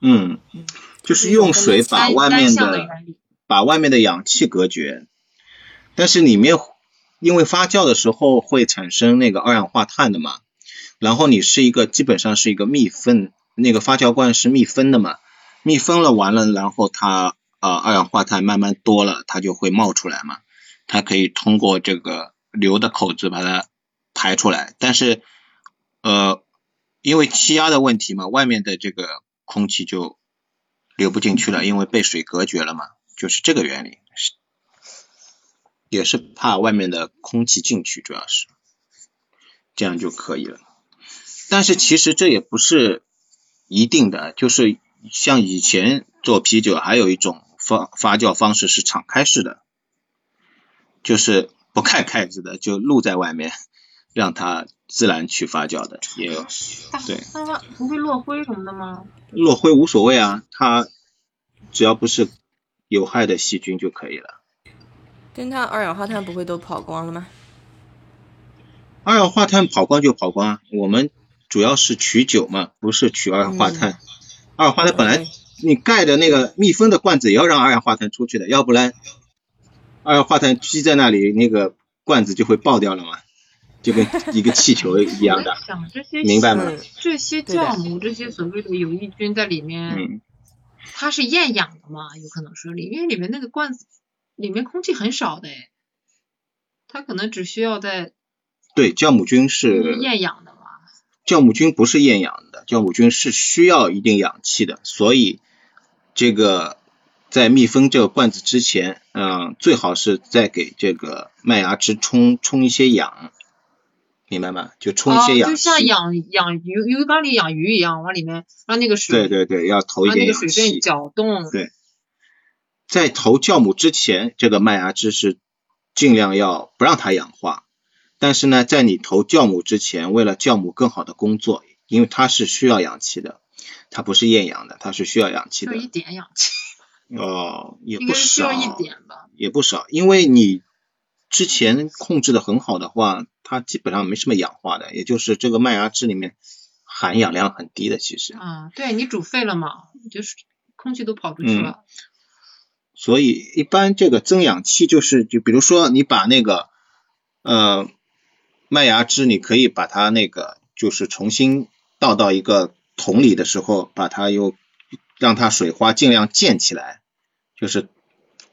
C: 嗯，就是用水把外面
B: 的
C: 的。把外面的氧气隔绝，但是里面因为发酵的时候会产生那个二氧化碳的嘛，然后你是一个基本上是一个密封，那个发酵罐是密封的嘛，密封了完了，然后它呃二氧化碳慢慢多了，它就会冒出来嘛，它可以通过这个流的口子把它排出来，但是呃因为气压的问题嘛，外面的这个空气就流不进去了，因为被水隔绝了嘛。就是这个原理，也是怕外面的空气进去，主要是这样就可以了。但是其实这也不是一定的，就是像以前做啤酒，还有一种发发酵方式是敞开式的，就是不开盖子的，就露在外面，让它自然去发酵的，也有。对
B: 那它不会落灰什么的吗？
C: 落灰无所谓啊，它只要不是有害的细菌就可以了。
A: 跟它二氧化碳不会都跑光了吗？
C: 二氧化碳跑光就跑光啊，我们主要是取酒嘛，不是取二氧化碳。二氧化碳本来你盖的那个密封的罐子也要让二氧化碳出去的，要不然二氧化碳积在那里，那个罐子就会爆掉了嘛，就跟一个气球一样的
B: 我，在想这些
C: 明白吗？
A: 嗯
B: 这些酵母，这些所谓的有益菌在里面，
C: 嗯，
B: 它是厌氧的嘛？有可能是里，因为里面那个罐子里面空气很少的哎，它可能只需要在
C: 对，酵母菌是
B: 厌氧的嘛。
C: 酵母菌不是厌氧的，酵母菌是需要一定氧气的，所以这个在密封这个罐子之前，嗯，最好是再给这个麦芽汁冲冲一些氧，明白吗？就冲一些
B: 哦，
C: 氧气。
B: 就像养养鱼鱼缸里养鱼一样，往里面让那个水，
C: 对对对，要投一点氧
B: 个水分
C: 气。
B: 搅动。
C: 在投酵母之前，这个麦芽汁是尽量要不让它氧化。但是呢，在你投酵母之前，为了酵母更好的工作，因为它是需要氧气的，它不是厌氧的，它是需要氧气的
B: 就。(laughs) 一点氧气，
C: 哦，也不少
B: 需要，一点吧。
C: 也不少，因为你之前控制的很好的话，它基本上没什么氧化的，也就是这个麦芽汁里面含氧量很低的，其实。
B: 啊，对你煮沸了嘛，就是空气都跑出去了。
C: 所以一般这个增氧器就是，就比如说你把那个呃麦芽汁，你可以把它那个就是重新倒到一个桶里的时候，把它又让它水花尽量溅起来，就是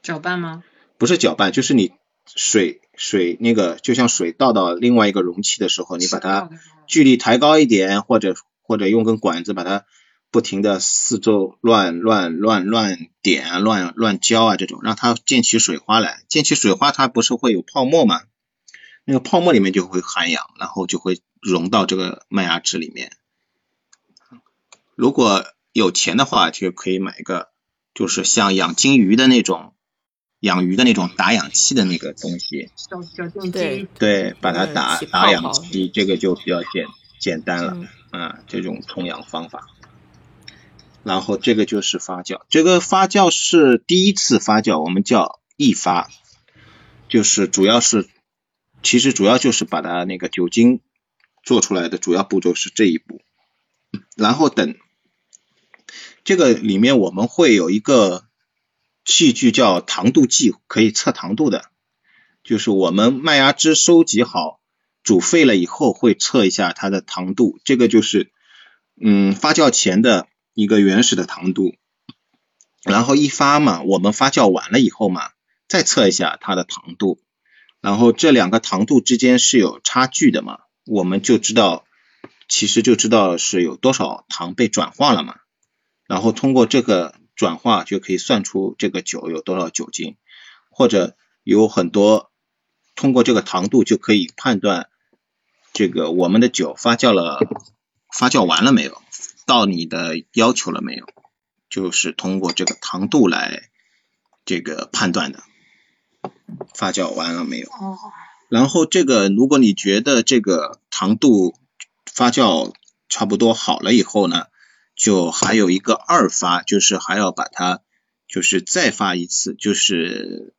B: 搅拌吗？
C: 不是搅拌，就是你水水那个就像水倒到另外一个容器的时候，你把它距离抬高一点，或者或者用根管子把它。不停的四周乱乱乱乱点啊，乱乱浇啊，这种让它溅起水花来，溅起水花它不是会有泡沫吗？那个泡沫里面就会含氧，然后就会融到这个麦芽汁里面。如果有钱的话，就可以买一个，就是像养金鱼的那种，养鱼的那种打氧气的那个东西。
B: 小小电机。
C: 对，把它打打氧气，这个就比较简简单了啊，这种充氧方法。然后这个就是发酵，这个发酵是第一次发酵，我们叫易发，就是主要是，其实主要就是把它那个酒精做出来的主要步骤是这一步，然后等这个里面我们会有一个器具叫糖度计，可以测糖度的，就是我们麦芽汁收集好煮沸了以后会测一下它的糖度，这个就是嗯发酵前的。一个原始的糖度，然后一发嘛，我们发酵完了以后嘛，再测一下它的糖度，然后这两个糖度之间是有差距的嘛，我们就知道，其实就知道是有多少糖被转化了嘛，然后通过这个转化就可以算出这个酒有多少酒精，或者有很多通过这个糖度就可以判断这个我们的酒发酵了，发酵完了没有。到你的要求了没有？就是通过这个糖度来这个判断的。发酵完了没有？
B: 哦。
C: 然后这个，如果你觉得这个糖度发酵差不多好了以后呢，就还有一个二发，就是还要把它就是再发一次，就是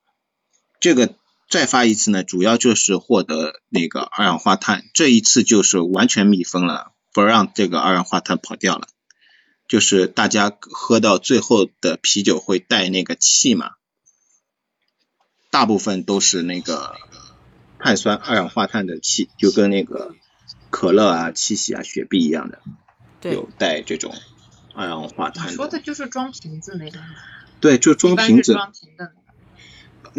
C: 这个再发一次呢，主要就是获得那个二氧化碳，这一次就是完全密封了。不让这个二氧化碳跑掉了，就是大家喝到最后的啤酒会带那个气嘛，大部分都是那个碳酸二氧化碳的气，就跟那个可乐啊、七喜啊、雪碧一样的，有带这种二氧化碳。
B: 说的就是装瓶子那个。
C: 对，就装瓶子。
B: 装瓶的。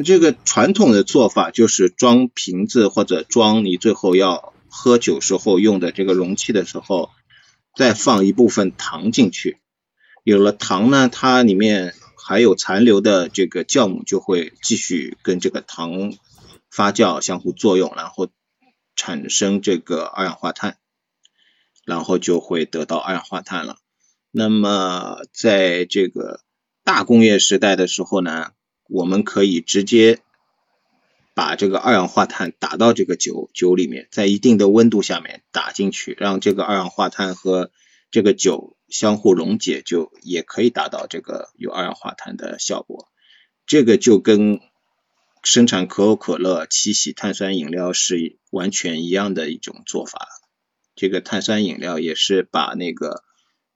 C: 这个传统的做法就是装瓶子或者装你最后要。喝酒时候用的这个容器的时候，再放一部分糖进去，有了糖呢，它里面还有残留的这个酵母就会继续跟这个糖发酵相互作用，然后产生这个二氧化碳，然后就会得到二氧化碳了。那么在这个大工业时代的时候呢，我们可以直接。把这个二氧化碳打到这个酒酒里面，在一定的温度下面打进去，让这个二氧化碳和这个酒相互溶解，就也可以达到这个有二氧化碳的效果。这个就跟生产可口可乐、七喜碳酸饮料是完全一样的一种做法。这个碳酸饮料也是把那个。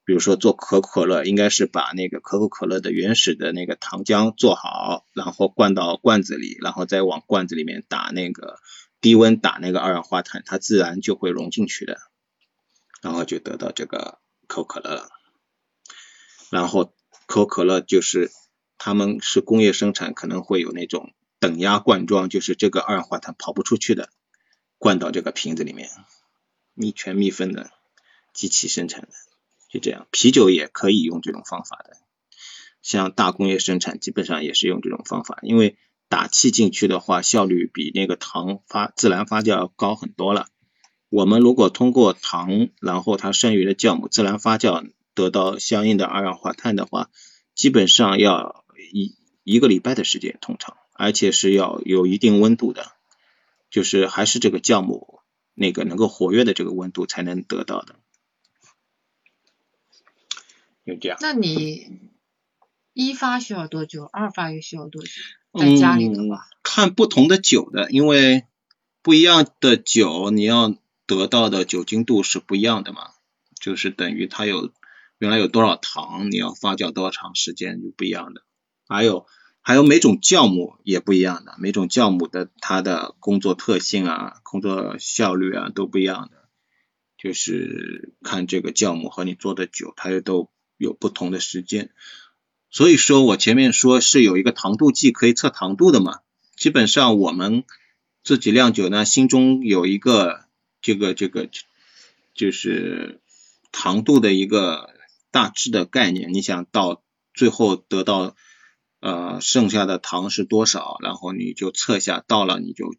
C: 比如说做可口可乐，应该是把那个可口可乐的原始的那个糖浆做好，然后灌到罐子里，然后再往罐子里面打那个低温打那个二氧化碳，它自然就会融进去的，然后就得到这个可口可乐。然后可口可乐就是他们是工业生产，可能会有那种等压灌装，就是这个二氧化碳跑不出去的，灌到这个瓶子里面，密全密封的机器生产的。就这样，啤酒也可以用这种方法的，像大工业生产基本上也是用这种方法，因为打气进去的话，效率比那个糖发自然发酵要高很多了。我们如果通过糖，然后它剩余的酵母自然发酵得到相应的二氧化碳的话，基本上要一一个礼拜的时间，通常，而且是要有一定温度的，就是还是这个酵母那个能够活跃的这个温度才能得到的。就这样。
B: 那你一发需要多久？二发又需要多久？在家里的话，
C: 看不同的酒的，因为不一样的酒，你要得到的酒精度是不一样的嘛，就是等于它有原来有多少糖，你要发酵多长时间就不一样的。还有还有每种酵母也不一样的，每种酵母的它的工作特性啊、工作效率啊都不一样的，就是看这个酵母和你做的酒，它也都有不同的时间。所以说我前面说是有一个糖度计可以测糖度的嘛，基本上我们自己酿酒呢，心中有一个这个这个就是糖度的一个大致的概念。你想到最后得到呃剩下的糖是多少，然后你就测下到了，你就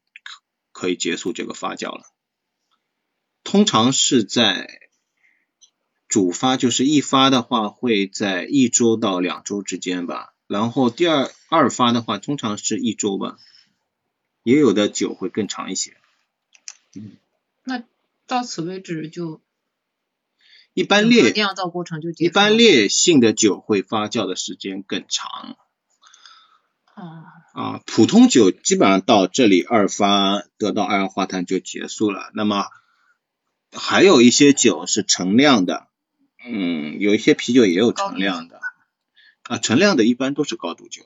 C: 可以结束这个发酵了。通常是在。主发就是一发的话会在一周到两周之间吧，然后第二二发的话通常是一周吧，也有的酒会更长一些。
B: 嗯，那到此为止就
C: 一般烈
B: 酿造过程就
C: 一般烈性的酒会发酵的时间更长。
B: 啊
C: 啊，普通酒基本上到这里二发得到二氧化碳就结束了。那么还有一些酒是陈酿的。嗯，有一些啤酒也有陈酿的，啊，陈酿的一般都是高度酒，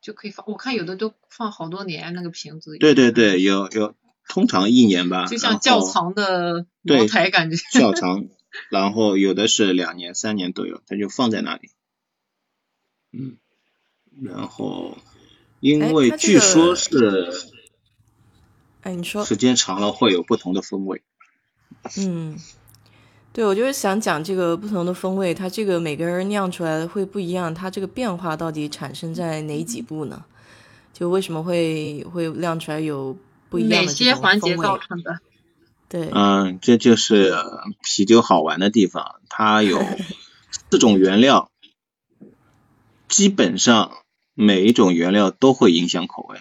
B: 就可以放。我看有的都放好多年那个瓶子。
C: 对对对，有有，通常一年吧。
B: 就像窖藏的茅台感觉。
C: 窖藏，然后有的是两年、三年都有，它就放在那里。嗯，然后因为据说是，
A: 哎，你说，
C: 时间长了会有不同的风味。
A: 嗯。对，我就是想讲这个不同的风味，它这个每个人酿出来的会不一样，它这个变化到底产生在哪几步呢？就为什么会会酿出来有不一样的
B: 哪些环节造成的？
A: 对，
C: 嗯，这就是啤酒好玩的地方，它有四种原料，基本上每一种原料都会影响口味，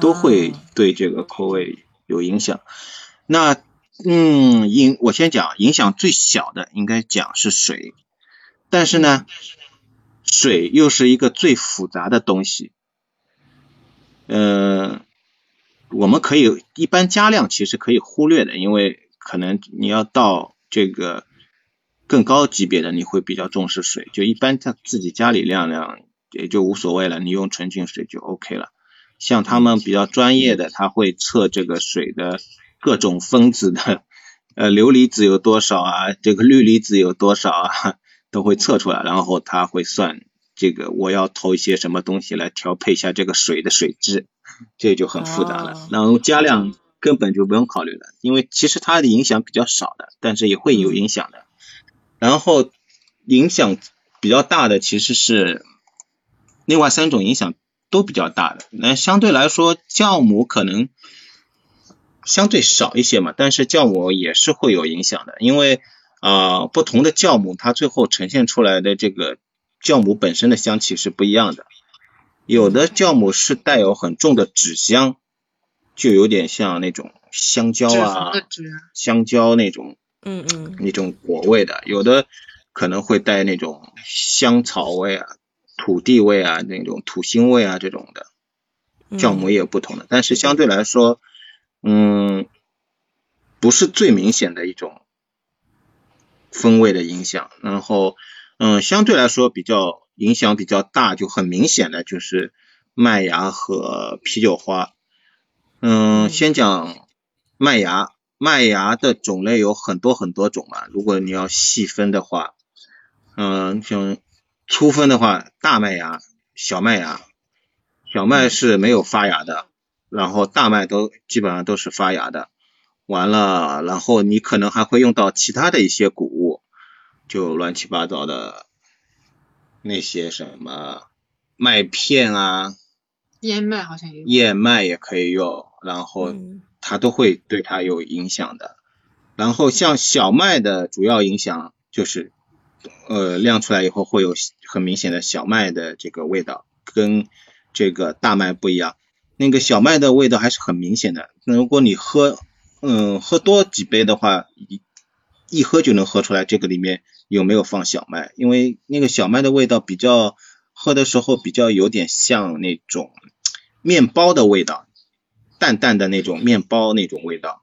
C: 都会对这个口味有影响。那嗯，影我先讲影响最小的，应该讲是水，但是呢，水又是一个最复杂的东西。呃，我们可以一般加量其实可以忽略的，因为可能你要到这个更高级别的，你会比较重视水，就一般在自己家里晾晾也就无所谓了，你用纯净水就 OK 了。像他们比较专业的，他会测这个水的。各种分子的，(laughs) 呃，硫离子有多少啊？这个氯离子有多少啊？(laughs) 都会测出来，然后他会算这个我要投一些什么东西来调配一下这个水的水质，这就很复杂了。然后加量根本就不用考虑了，因为其实它的影响比较少的，但是也会有影响的。然后影响比较大的其实是另外三种影响都比较大的，那相对来说酵母可能。相对少一些嘛，但是酵母也是会有影响的，因为啊不同的酵母它最后呈现出来的这个酵母本身的香气是不一样的，有的酵母是带有很重的纸香，就有点像那种香蕉啊，香蕉那种，
A: 嗯嗯，
C: 那种果味的，有的可能会带那种香草味啊、土地味啊、那种土腥味啊这种的，酵母也有不同的，但是相对来说。嗯，不是最明显的一种风味的影响，然后嗯，相对来说比较影响比较大，就很明显的就是麦芽和啤酒花。嗯，先讲麦芽，麦芽的种类有很多很多种嘛，如果你要细分的话，嗯，像粗分的话，大麦芽、小麦芽，小麦是没有发芽的。然后大麦都基本上都是发芽的，完了，然后你可能还会用到其他的一些谷物，就乱七八糟的那些什么麦片啊，
B: 燕麦好像有，
C: 燕麦也可以用，然后它都会对它有影响的。然后像小麦的主要影响就是，呃，晾出来以后会有很明显的小麦的这个味道，跟这个大麦不一样。那个小麦的味道还是很明显的。那如果你喝，嗯，喝多几杯的话，一一喝就能喝出来这个里面有没有放小麦，因为那个小麦的味道比较喝的时候比较有点像那种面包的味道，淡淡的那种面包那种味道，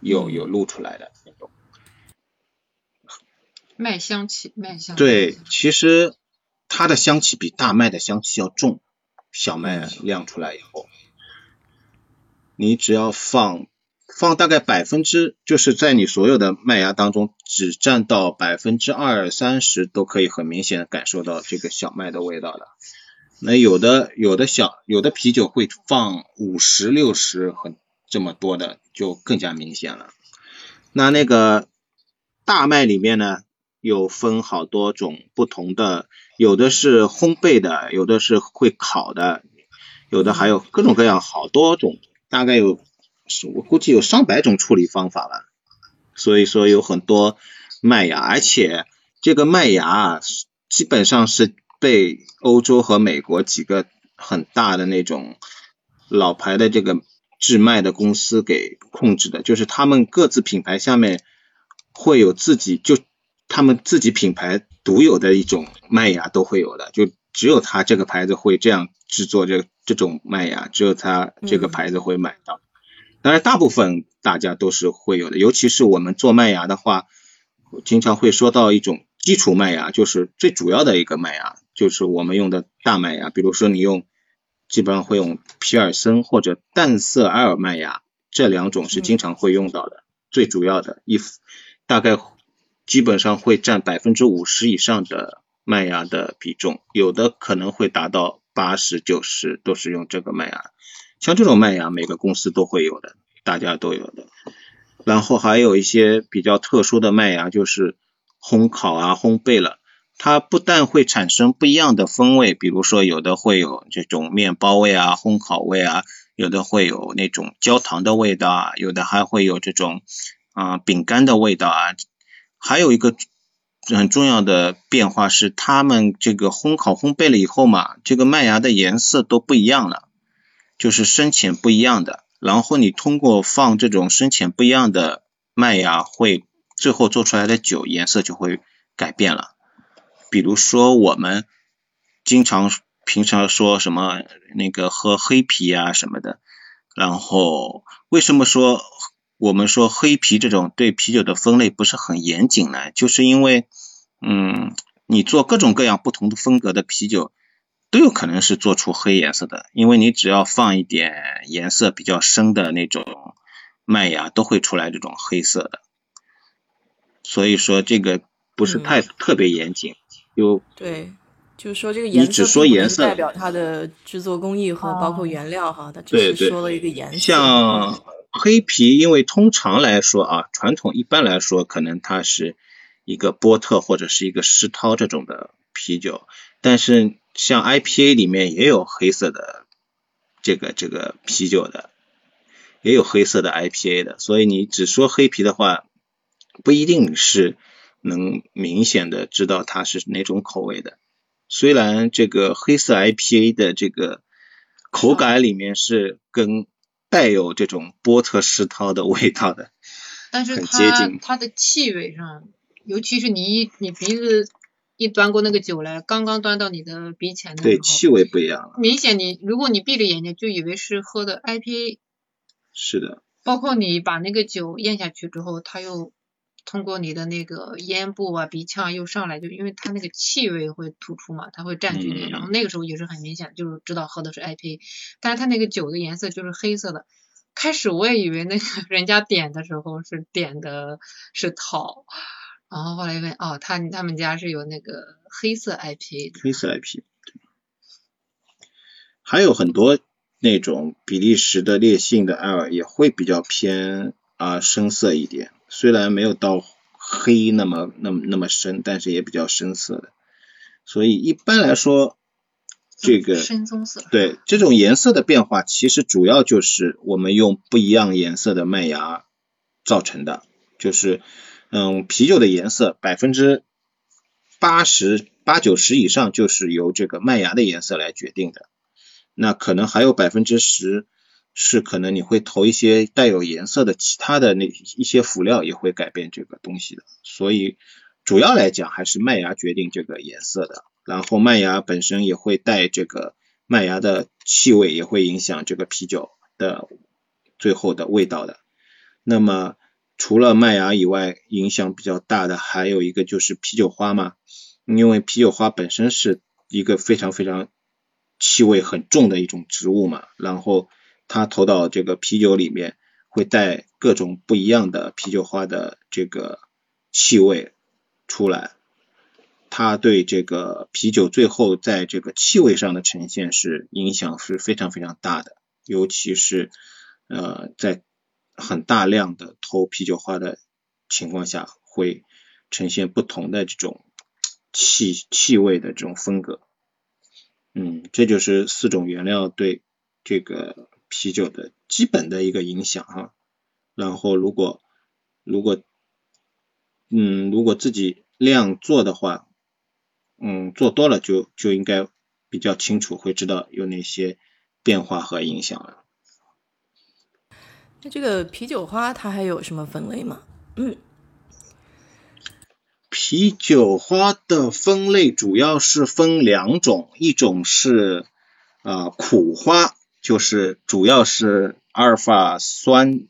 C: 有有露出来的那种。
B: 麦香气，麦香。
C: 对，其实它的香气比大麦的香气要重，小麦酿出来以后，你只要放放大概百分之，就是在你所有的麦芽当中，只占到百分之二三十，都可以很明显的感受到这个小麦的味道的。那有的有的小有的啤酒会放五十六十很这么多的，就更加明显了。那那个大麦里面呢？有分好多种不同的，有的是烘焙的，有的是会烤的，有的还有各种各样好多种，大概有我估计有上百种处理方法了。所以说有很多麦芽，而且这个麦芽基本上是被欧洲和美国几个很大的那种老牌的这个制麦的公司给控制的，就是他们各自品牌下面会有自己就。他们自己品牌独有的一种麦芽都会有的，就只有他这个牌子会这样制作这这种麦芽，只有他这个牌子会买到。当然，大部分大家都是会有的，尤其是我们做麦芽的话，经常会说到一种基础麦芽，就是最主要的一个麦芽，就是我们用的大麦芽。比如说你用，基本上会用皮尔森或者淡色埃尔麦芽，这两种是经常会用到的，最主要的一大概。基本上会占百分之五十以上的麦芽的比重，有的可能会达到八十九十，都是用这个麦芽。像这种麦芽，每个公司都会有的，大家都有的。然后还有一些比较特殊的麦芽，就是烘烤啊、烘焙了，它不但会产生不一样的风味，比如说有的会有这种面包味啊、烘烤味啊，有的会有那种焦糖的味道啊，有的还会有这种啊饼干的味道啊。还有一个很重要的变化是，他们这个烘烤烘焙了以后嘛，这个麦芽的颜色都不一样了，就是深浅不一样的。然后你通过放这种深浅不一样的麦芽，会最后做出来的酒颜色就会改变了。比如说我们经常平常说什么那个喝黑啤啊什么的，然后为什么说？我们说黑啤这种对啤酒的分类不是很严谨呢，就是因为，嗯，你做各种各样不同的风格的啤酒，都有可能是做出黑颜色的，因为你只要放一点颜色比较深的那种麦芽，都会出来这种黑色的。所以说这个不是太特别严谨，
A: 就对，就是说这个颜
C: 色只说颜色
A: 代表它的制作工艺和包括原料哈，它只是说了一个颜色。
C: 像黑啤，因为通常来说啊，传统一般来说，可能它是一个波特或者是一个石涛这种的啤酒，但是像 IPA 里面也有黑色的这个这个啤酒的，也有黑色的 IPA 的，所以你只说黑啤的话，不一定是能明显的知道它是哪种口味的。虽然这个黑色 IPA 的这个口感里面是跟带有这种波特石涛的味道的，
B: 但是它它的气味上，尤其是你一你鼻子一端过那个酒来，刚刚端到你的鼻前的
C: 对气味不一样了，
B: 明显你如果你闭着眼睛就以为是喝的 IPA，
C: 是的，
B: 包括你把那个酒咽下去之后，它又。通过你的那个咽部啊、鼻腔又上来，就因为它那个气味会突出嘛，它会占据你，然后那个时候也是很明显，就是知道喝的是 IPA，但是它那个酒的颜色就是黑色的。开始我也以为那个 (laughs) 人家点的时候是点的是桃，然后后来问哦，他他们家是有那个黑色 IPA。
C: 黑色 IPA，还有很多那种比利时的烈性的艾尔也会比较偏啊深色一点。虽然没有到黑那么那么那么深，但是也比较深色的，所以一般来说，这个
B: 深棕色
C: 对这种颜色的变化，其实主要就是我们用不一样颜色的麦芽造成的，就是嗯啤酒的颜色百分之八十八九十以上就是由这个麦芽的颜色来决定的，那可能还有百分之十。是可能你会投一些带有颜色的其他的那一些辅料，也会改变这个东西的。所以主要来讲还是麦芽决定这个颜色的。然后麦芽本身也会带这个麦芽的气味，也会影响这个啤酒的最后的味道的。那么除了麦芽以外，影响比较大的还有一个就是啤酒花嘛，因为啤酒花本身是一个非常非常气味很重的一种植物嘛，然后它投到这个啤酒里面，会带各种不一样的啤酒花的这个气味出来。它对这个啤酒最后在这个气味上的呈现是影响是非常非常大的，尤其是呃在很大量的投啤酒花的情况下，会呈现不同的这种气气味的这种风格。嗯，这就是四种原料对这个啤酒的基本的一个影响哈。然后如果如果嗯如果自己量做的话。嗯，做多了就就应该比较清楚，会知道有哪些变化和影响了。
A: 那这个啤酒花它还有什么分类吗？嗯，
C: 啤酒花的分类主要是分两种，一种是啊苦花，就是主要是阿尔法酸，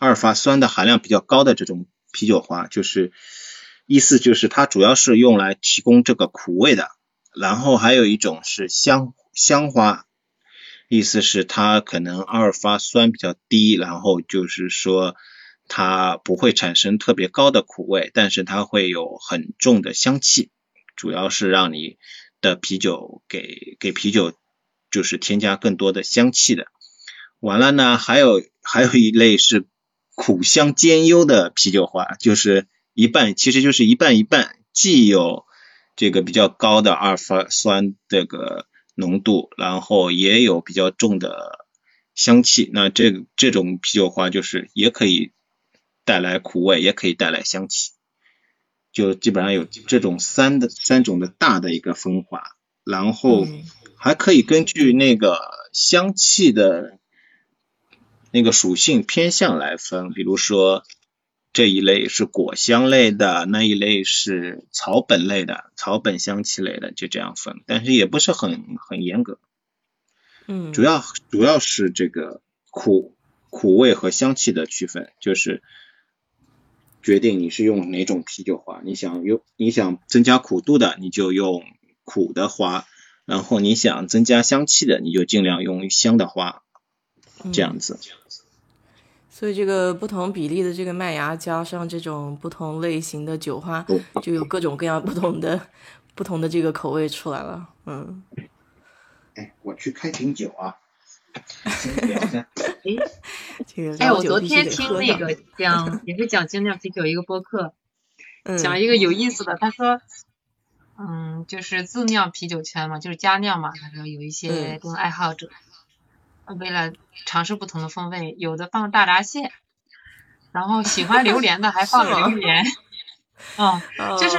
C: 阿尔法酸的含量比较高的这种啤酒花，就是。意思就是它主要是用来提供这个苦味的，然后还有一种是香香花，意思是它可能阿尔法酸比较低，然后就是说它不会产生特别高的苦味，但是它会有很重的香气，主要是让你的啤酒给给啤酒就是添加更多的香气的。完了呢，还有还有一类是苦香兼优的啤酒花，就是。一半其实就是一半一半，既有这个比较高的阿尔法酸这个浓度，然后也有比较重的香气。那这这种啤酒花就是也可以带来苦味，也可以带来香气，就基本上有这种三的三种的大的一个分化，然后还可以根据那个香气的那个属性偏向来分，比如说。这一类是果香类的，那一类是草本类的，草本香气类的，就这样分，但是也不是很很严格。
A: 嗯，
C: 主要主要是这个苦苦味和香气的区分，就是决定你是用哪种啤酒花。你想用你想增加苦度的，你就用苦的花；然后你想增加香气的，你就尽量用香的花，这样子。
A: 所以这个不同比例的这个麦芽加上这种不同类型的酒花，就有各种各样不同的 (laughs) 不同的这个口味出来了。嗯。
C: 哎，我去开瓶酒啊。(laughs)
A: 哎，
B: 我昨天听那个讲也是讲精酿啤酒一个播客，讲一个有意思的，他说，嗯，就是自酿啤酒圈嘛，就是家酿嘛，他说有一些这种爱好者。为了尝试不同的风味，有的放大闸蟹，然后喜欢榴莲的还放榴莲，(laughs) 嗯，就是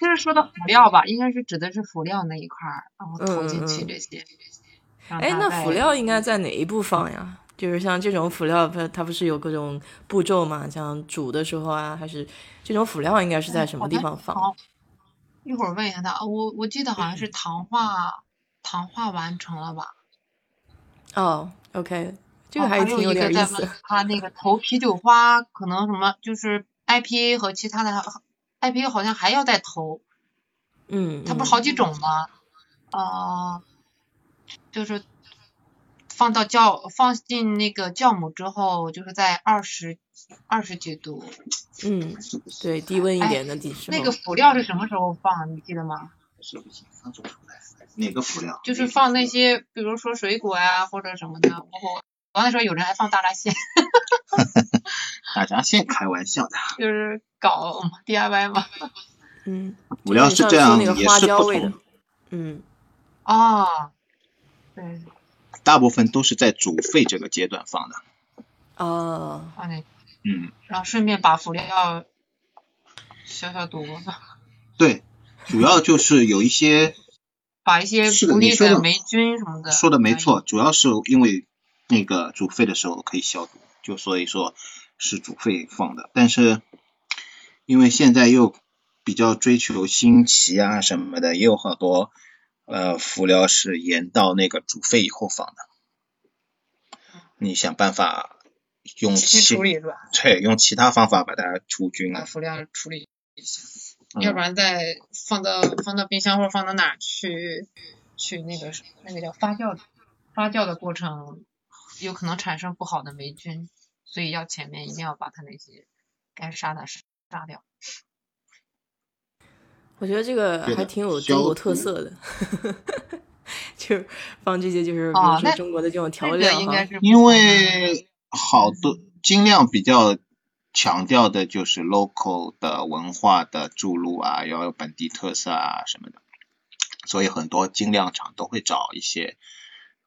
B: 就是说的辅料吧，应该是指的是辅料那一块儿，然后投进去这些。
A: 哎，那辅料应该在哪一步放呀？就是像这种辅料，它它不是有各种步骤嘛？像煮的时候啊，还是这种辅料应该是在什么地方放？
B: 一会儿问一下他，我我记得好像是糖化糖化完成了吧？
A: 哦，OK，这个还挺有点意思。(laughs)
B: 他那个投啤酒花，可能什么就是 IPA 和其他的 IPA 好像还要再投。
A: 嗯。
B: 它不是好几种吗？啊，就是放到酵放进那个酵母之后，就是在二十二十几度。
A: 嗯，对，低温一点的地
B: 那个辅料是什么时候放？你记得吗？
C: 哪个辅料？
B: 就是放那些，比如说水果呀，或者什么的。我我那时候有人还放大闸蟹。(laughs)
C: 大闸蟹？开玩笑的。(laughs)
B: 就是搞 (laughs) DIY 嘛。
A: 嗯。
C: 辅料是这样，也是不同。
A: 嗯。
B: 哦。对。
C: 大部分都是在煮沸这个阶段放的。
A: 哦。
B: 放那。
C: 嗯。
B: 然后顺便把辅料消消毒。
C: 对，主要就是有一些。(laughs)
B: 把一些不利的霉菌什么的。
C: 说的没错，主要是因为那个煮沸的时候可以消毒，就所以说是煮沸放的。但是因为现在又比较追求新奇啊什么的，也有好多呃辅料是盐到那个煮沸以后放的。你想办法用其
B: 处理是吧？
C: 对用其他方法把它除菌啊。
B: 把辅料处理一下，
C: 嗯
B: 要不然再放到放到冰箱或者放到哪儿去去那个那个叫发酵发酵的过程，有可能产生不好的霉菌，所以要前面一定要把它那些该杀的杀掉。
A: 我觉得这个还挺有
C: 消
A: 中国特色的，(laughs) 就是放这些就是比如说中国的这种调料哈
B: 个应该。是
C: 因为好多精酿比较强调的就是 local 的文化的注入啊，要有本地特色啊什么的，所以很多精酿厂都会找一些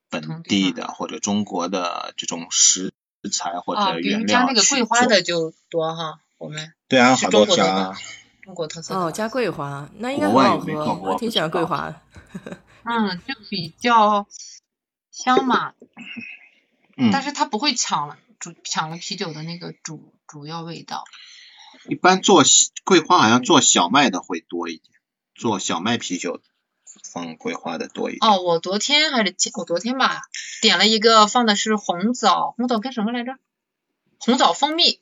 C: 本地的或者中国的这种食材或
B: 啊，
C: 者
B: 比如
C: 原料去
B: 加那个桂花的就多哈，我们
C: 对啊，好多家
B: 中国特色的
A: 哦，加桂花，那应该很好喝，我挺喜欢桂花的。
B: 嗯，就比较香嘛，
C: 嗯，
B: 但是它不会抢了主抢了啤酒的那个主主要味道。
C: 一般做桂花好像做小麦的会多一点，做小麦啤酒放桂花的多一点。
B: 哦，我昨天还是前我昨天吧，点了一个放的是红枣，红枣跟什么来着？红枣蜂蜜。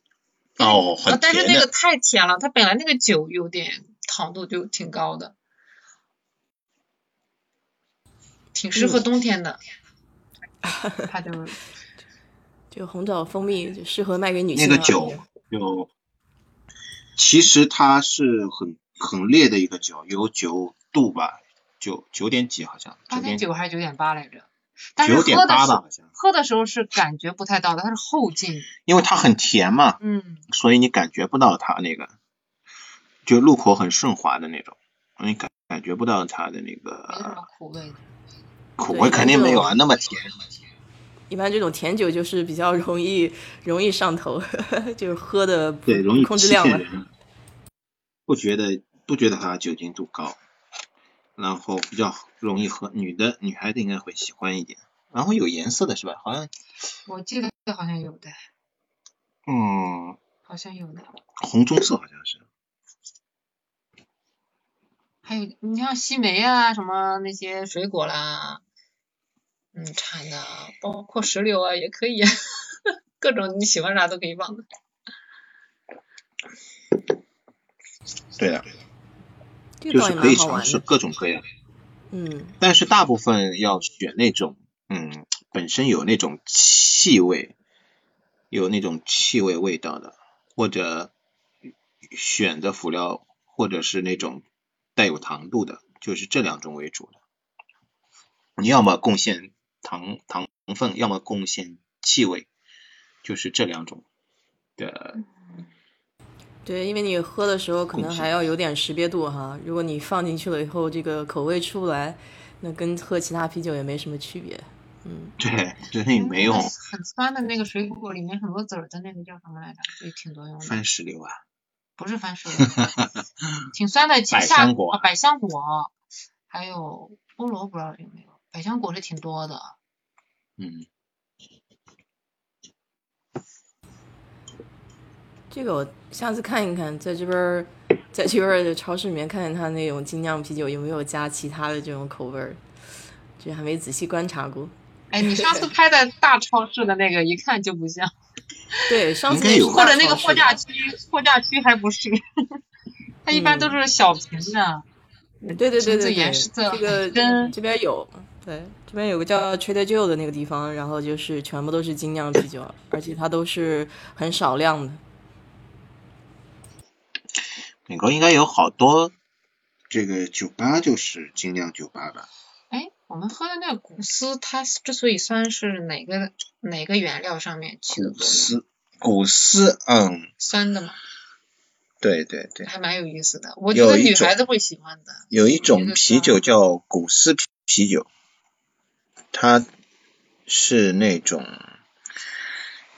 C: 哦，
B: 但是那个太甜了，它本来那个酒有点糖度就挺高的，挺适合
C: 嗯
B: 冬天的。(laughs) 它就
A: 就红枣蜂蜜就适合卖给女性啊
C: 那个酒有其实它是很很烈的一个酒，有九度吧，九九点几好像，九点
B: 九还是九点八来着？但是
C: 九点
B: 喝的时候
C: 八吧好像，
B: 喝的时候是感觉不太到的，它是后劲。
C: 因为它很甜嘛，
B: 嗯，
C: 所以你感觉不到它那个，就入口很顺滑的那种，你感感觉不到它的那
B: 没什
C: 个
B: 么苦味的。
C: 苦味肯定没有啊，那么甜。
A: 一般这种甜酒就是比较容易容易上头，(laughs) 就是喝的
C: 对，容易
A: 控制量了。
C: 不觉得不觉得它酒精度高，然后比较容易喝，女的女孩子应该会喜欢一点，然后有颜色的是吧？好像
B: 我记得好像有的，
C: 嗯
B: 好像有的。
C: 红棕色好像是，
B: 还有你像西梅啊，什么那些水果啦，嗯，产的，包括石榴啊，也可以，(laughs) 各种你喜欢啥都可以放的。
C: 对的，就是可以尝试。各种各样，
A: 嗯，
C: 但是大部分要选那种嗯本身有那种气味，有那种气味味道的，或者选的辅料或者是那种带有糖度的，就是这两种为主的。你要么贡献糖糖分，要么贡献气味，就是这两种的。
A: 对，因为你喝的时候可能还要有点识别度哈。如果你放进去了以后，这个口味出不来，那跟喝其他啤酒也没什么区别。嗯，
C: 对，对，那也没用
B: 很酸的那个水果里面很多籽儿的那个叫什么来着？也挺多用的。
C: 番石榴啊，
B: 不是番石榴，(laughs) 挺酸的。
C: 百
B: 下
C: 香果
B: 啊百香果，还有菠萝，不知道有没有。百香果是挺多的。
C: 嗯，
A: 这个我下次看一看，在这边儿，在这边儿的超市里面看看它那种精酿啤酒有没有加其他的这种口味儿，这还没仔细观察过。
B: 哎，你上次拍的大超市的那个，一看就不像，(laughs)
A: 对，上次
B: 或者那个货架
A: 区。
B: 货架区还不是，(laughs) 它一般都是小瓶的。
A: 对对对对对，
B: 颜色
A: 这个
B: 跟
A: 这边有，对，这边有个叫 Trader Joe 的那个地方，然后就是全部都是精酿啤酒，而且它都是很少量的。
C: 美国应该有好多这个酒吧就是精酿酒吧吧？
B: 哎，我们喝的那个古斯，它之所以酸是哪个哪个原料上面起的
C: 古
B: 作用？
C: 斯，古斯，嗯，
B: 酸的嘛，
C: 对对对，
B: 还蛮有意思的。我觉得女孩子会喜欢的。
C: 有一种
B: 这个
C: 啤酒叫古斯啤啤酒，它是那种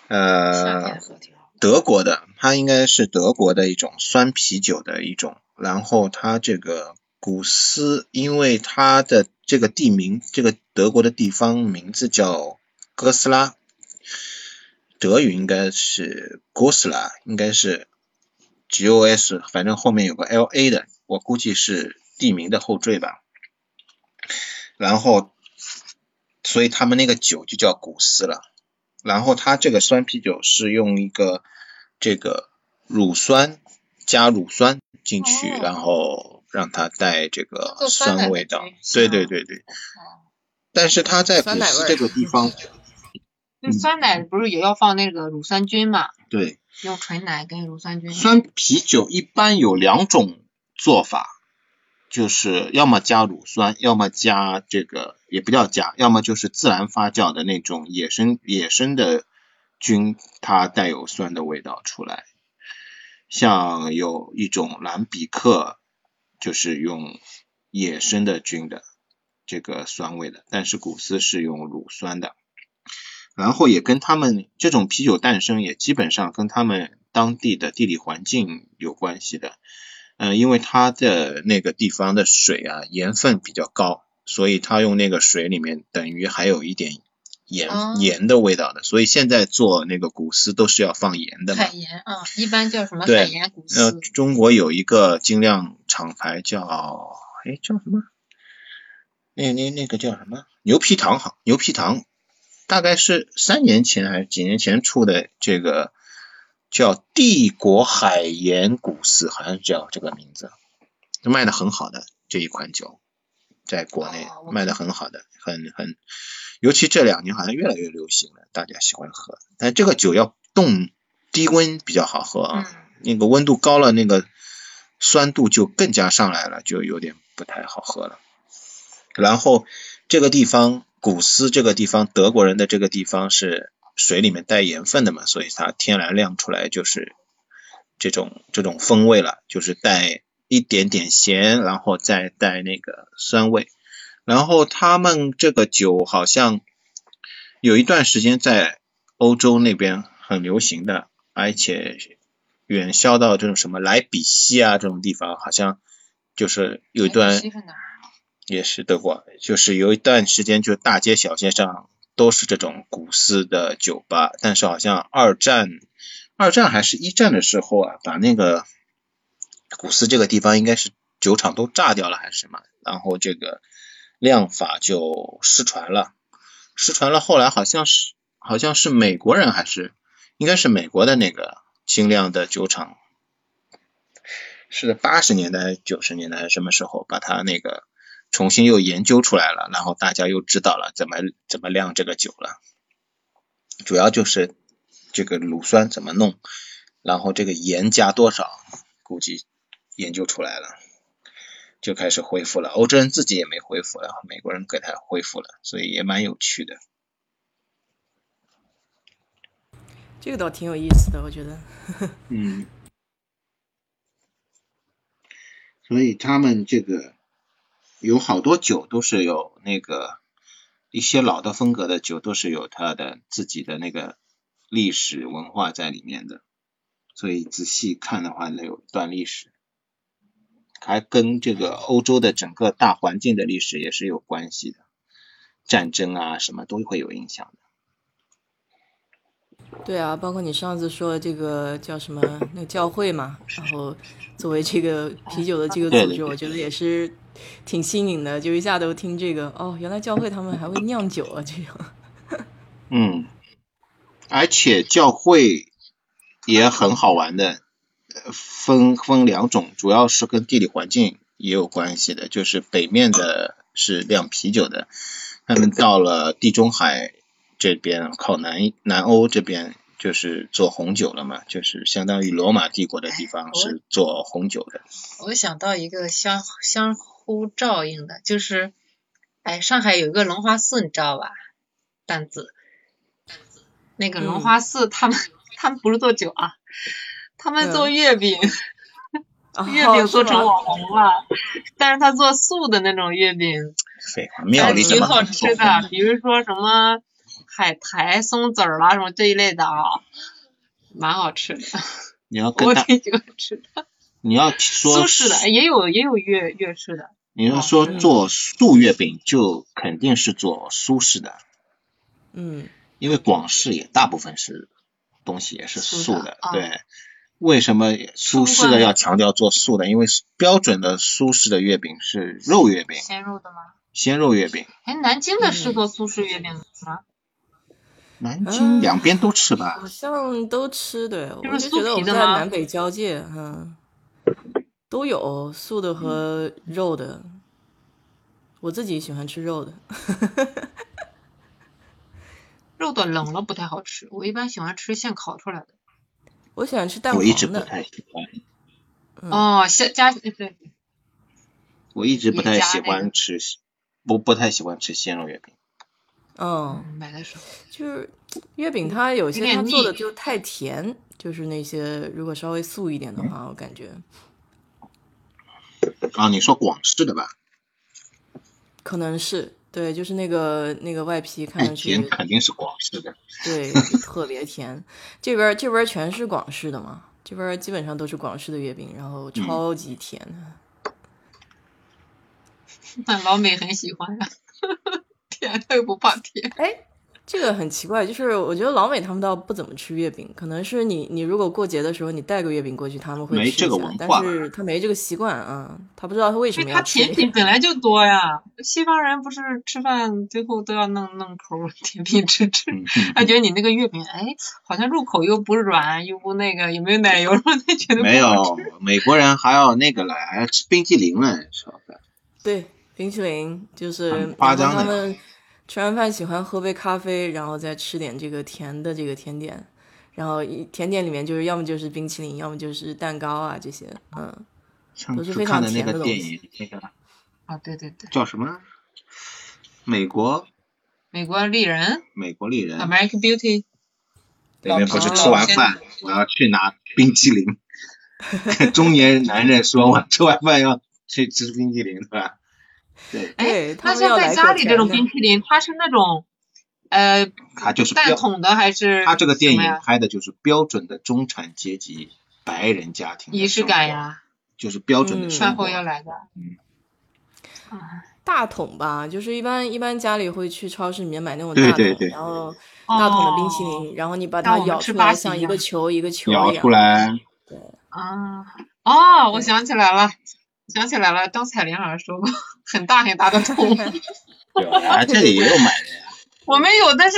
B: 夏天
C: 呃
B: 喝挺好。
C: 德国的，它应该是德国的一种酸啤酒的一种。然后它这个古斯，因为它的这个地名，这个德国的地方名字叫哥斯拉，德语应该是哥斯拉，应该是 G O S，反正后面有个 L A 的，我估计是地名的后缀吧。然后，所以他们那个酒就叫古斯了。然后它这个酸啤酒是用一个这个乳酸加乳酸进去，
B: 哦
C: 然后让它带这个
B: 酸
C: 味道
B: 对。
C: 对对对对。但是它在古斯这个地方，
B: 那酸奶不是也要放那个乳酸菌嘛？
C: 对
B: 用纯奶跟乳酸菌。
C: 酸啤酒一般有两种做法，就是要么加乳酸，要么加这个也不叫加，要么就是自然发酵的那种野生野生的菌，它带有酸的味道出来。像有一种蓝比克，就是用野生的菌的这个酸味的，但是古斯是用乳酸的。然后也跟他们这种啤酒诞生也基本上跟他们当地的地理环境有关系的。嗯、因为它的那个地方的水啊盐分比较高，所以它用那个水里面等于还有一点盐、
B: 哦
C: 盐的味道的，所以现在做那个古丝都是要放盐的嘛
B: 海。盐啊，一般叫什么
C: 对
B: 海盐古
C: 呃？，中国有一个精酿厂牌叫，哎，叫什么？那那那个叫什么？牛皮糖好，牛皮糖，大概是三年前还是几年前出的这个叫帝国海盐古斯，好像叫这个名字，卖的很好的这一款酒，在国内卖的很好的，很很，尤其这两年好像越来越流行了，大家喜欢喝。但这个酒要冻低温比较好喝啊。
B: 嗯，
C: 那个温度高了，那个酸度就更加上来了，就有点不太好喝了。然后这个地方古斯这个地方，德国人的这个地方是水里面带盐分的嘛，所以它天然晾出来就是这种这种风味了，就是带一点点咸，然后再带那个酸味。然后他们这个酒好像有一段时间在欧洲那边很流行的，而且远销到这种什么莱比锡啊这种地方，好像就是有一段？也是德国，就是有一段时间就大街小街上都是这种古斯的酒吧，但是好像二战、二战还是一战的时候啊，把那个古斯这个地方应该是酒厂都炸掉了还是什么，然后这个酿法就失传了，失传了，后来好像是好像是美国人还是应该是美国的那个精酿的酒厂，是八十年代、九十年代还是什么时候把它那个重新又研究出来了，然后大家又知道了怎么怎么酿这个酒了。主要就是这个乳酸怎么弄，然后这个盐加多少，估计研究出来了，就开始恢复了。欧洲人自己也没恢复，然后美国人给他恢复了，所以也蛮有趣的。
A: 这个倒挺有意思的，我觉得。(laughs)
C: 嗯，所以他们这个有好多酒都是有那个一些老的风格的酒都是有它的自己的那个历史文化在里面的，所以仔细看的话，那有一段历史，还跟这个欧洲的整个大环境的历史也是有关系的，战争啊什么都会有影响的。
A: 对啊，包括你上次说的这个叫什么那个教会嘛，然后作为这个啤酒的这个组织，我觉得也是挺新颖的，就一下都听这个哦，原来教会他们还会酿酒啊，这样。(laughs)
C: 嗯，而且教会也很好玩的，呃分分两种，主要是跟地理环境也有关系的。就是北面的是酿啤酒的，他们到了地中海这边，靠南南欧这边就是做红酒了嘛，就是相当于罗马帝国的地方是做红酒的。
B: 我想到一个相相互照应的，就是，哎，上海有一个龙华寺，你知道吧？担子，那个龙华寺，他们、他们不是做酒啊，他们做
A: 嗯
B: 月饼，
A: 哦
B: 月饼做成网红了，但是他做素的那种月饼，
C: 废话，庙里
B: 挺好吃的，比如说什么海苔、松子儿啦，什么这一类的啊，蛮好吃的，
C: 你要跟他，
B: 我挺喜欢吃的。
C: 你要说
B: 苏式的哎也有也有粤粤式的，
C: 你要说做素月饼，就肯定是做苏式的。
A: 嗯，
C: 因为广式也大部分是东西也是素的，
B: 素的啊
C: 对。为什么苏式的要强调做素的？因为标准的苏式的月饼是肉月饼，
B: 鲜肉的吗？
C: 鲜肉月饼。
B: 哎，南京的是做苏式月饼吗？
C: 南京两边都吃吧？
A: 好像都吃，对，我
B: 就是
A: 觉得我们在南北交界，嗯，都有素的和肉的。我自己喜欢吃肉的，(laughs)
B: 肉的冷了不太好吃，我一般喜欢吃现烤出来的。
A: 我喜欢吃蛋
C: 我一直不
A: 黄的。
C: 太喜欢，
A: 嗯
B: 哦，加加对，
C: 我一直不太喜欢吃，不不太喜欢吃鲜肉月饼。
A: 嗯，
B: 买的时候
A: 就是月饼，它有些它做的就太甜，就是那些如果稍微素一点的话，我感觉
C: 啊，你说广式的吧？
A: 可能是对，就是那个那个外皮看上去
C: 甜肯定是广式的。
A: 对 (laughs) 特别甜。这边这边全是广式的嘛，这边基本上都是广式的月饼，然后超级甜。
B: 那老美很喜欢呀，(laughs) 甜他又不怕甜。
A: 哎，这个很奇怪，就是我觉得老美他们倒不怎么吃月饼，可能是你你如果过节的时候你带个月饼过去，他们会
C: 没这个
A: 吃一下但
C: 文化
A: 是他没这个习惯啊，他不知道他为什
B: 因为它
A: 么要吃
B: 甜品本来就多呀，西方人不是吃饭最后都要弄弄口甜品吃吃，
C: 嗯，
B: 他觉得你那个月饼，哎，好像入口又不软又不那个，也没有奶油，(laughs) 他觉得不
C: 没
B: 好吃
C: 有，美国人还要那个来，还要吃冰淇淋嘞，吃完饭。
A: 对，冰淇淋就是
C: 夸张的
A: 他们吃完饭喜欢喝杯咖啡，然后再吃点这个甜的这个甜点，然后甜点里面就是要么就是冰淇淋，要么就是蛋糕啊这些，嗯，
C: 上次
A: 都是非常
C: 看的那
A: 甜的东西
C: 个电影，那个
B: 啊，对对对，
C: 叫什么？美国
B: 美国丽人
C: 美国丽人
B: ，American Beauty，
C: 里面不是吃完饭我要去拿冰激凌，(laughs) 中年男人说我吃完饭要去吃冰激凌，对吧？对，
A: 对，他
B: 那像在家里这种冰淇淋，它是那种呃
C: 他就是标，
B: 蛋筒的还是
C: 他这个电影拍的就是标准的中产阶级白人家庭
B: 仪式，感呀，
C: 就是标准的
A: 嗯
B: 饭
C: 生活
B: 后要。来的。
C: 嗯。
B: 啊，
A: 大桶吧，就是一般一般家里会去超市里面买那种
C: 对
A: 大桶，
C: 对对
A: 然后大桶的冰淇
B: 哦
A: 淋，然后你把它咬出来，像一个球一个球一样
C: 出来，
B: 啊哦，我想起来了，想起来了，张彩玲好像说过，很大很大的桶，(laughs)
C: 有啊，这里也有买的呀。
B: 我们有，但是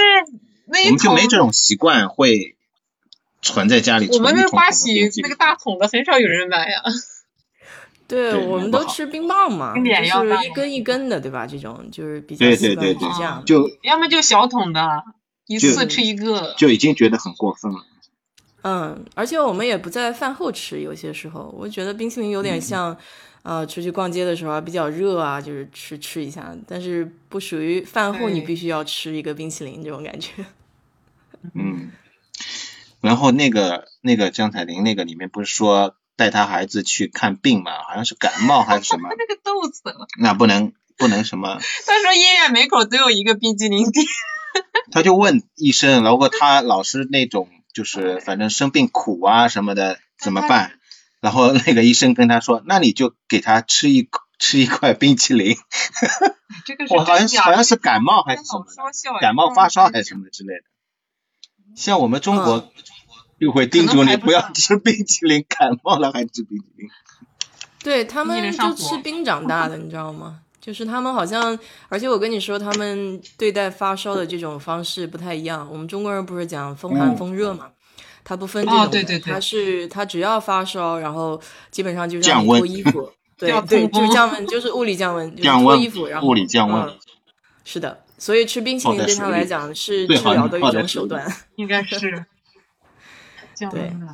B: 那一
C: 我们就没这种习惯，会存在家里
B: 我们那
C: 存一桶桶的
B: 八喜那个大桶的很少有人买呀。
A: 对，
C: 对
A: 我们都吃冰棒嘛，就是一根一根的，对吧？这种就是比较
C: 对对对对
A: 这样，
C: 就
B: 要么就小桶的，一次吃一个。
C: 就已经觉得很过分了。
A: 嗯，而且我们也不在饭后吃，有些时候我觉得冰淇淋有
C: 嗯
A: 点像，呃，出去逛街的时候啊比较热啊，就是吃吃一下，但是不属于饭后你必须要吃一个冰淇淋这种感觉。(laughs)
C: 嗯，然后那个那个江彩玲那个里面不是说带他孩子去看病嘛，好像是感冒还是什么，(laughs)
B: 那个逗死了。
C: 那不能不能什么，(laughs)
B: 他说医院门口都有一个冰激凌店。
C: 他就问医生，如果他老是那种就是反正生病苦啊什么的怎么办？然后那个医生跟他说，那你就给他吃一口吃一块冰淇淋，(laughs)
B: 这个是
C: 我好像是好像是感冒还是什么感冒发烧还是什么之类的。像我们中国
A: 嗯
C: 就会叮嘱你
B: 不
C: 要吃冰淇淋，感冒了还吃冰淇淋。
A: 对他们就吃冰长大的，你知道吗？就是他们好像，而且我跟你说，他们对待发烧的这种方式不太一样。我们中国人不是讲风寒
C: 嗯
A: 风热嘛，他不分这种
B: 对对对
A: 他是它只要发烧，然后基本上就让你
C: 降温
A: 脱衣服，(laughs) 对对，就是降温，就是物理降温，(laughs) 就是
C: 降温
A: 脱衣服，然后
C: 物理降温
A: 嗯是的，所以吃冰淇淋对他来讲是治疗的一种手段。(laughs)
B: 应该是降
A: 对
B: 温的。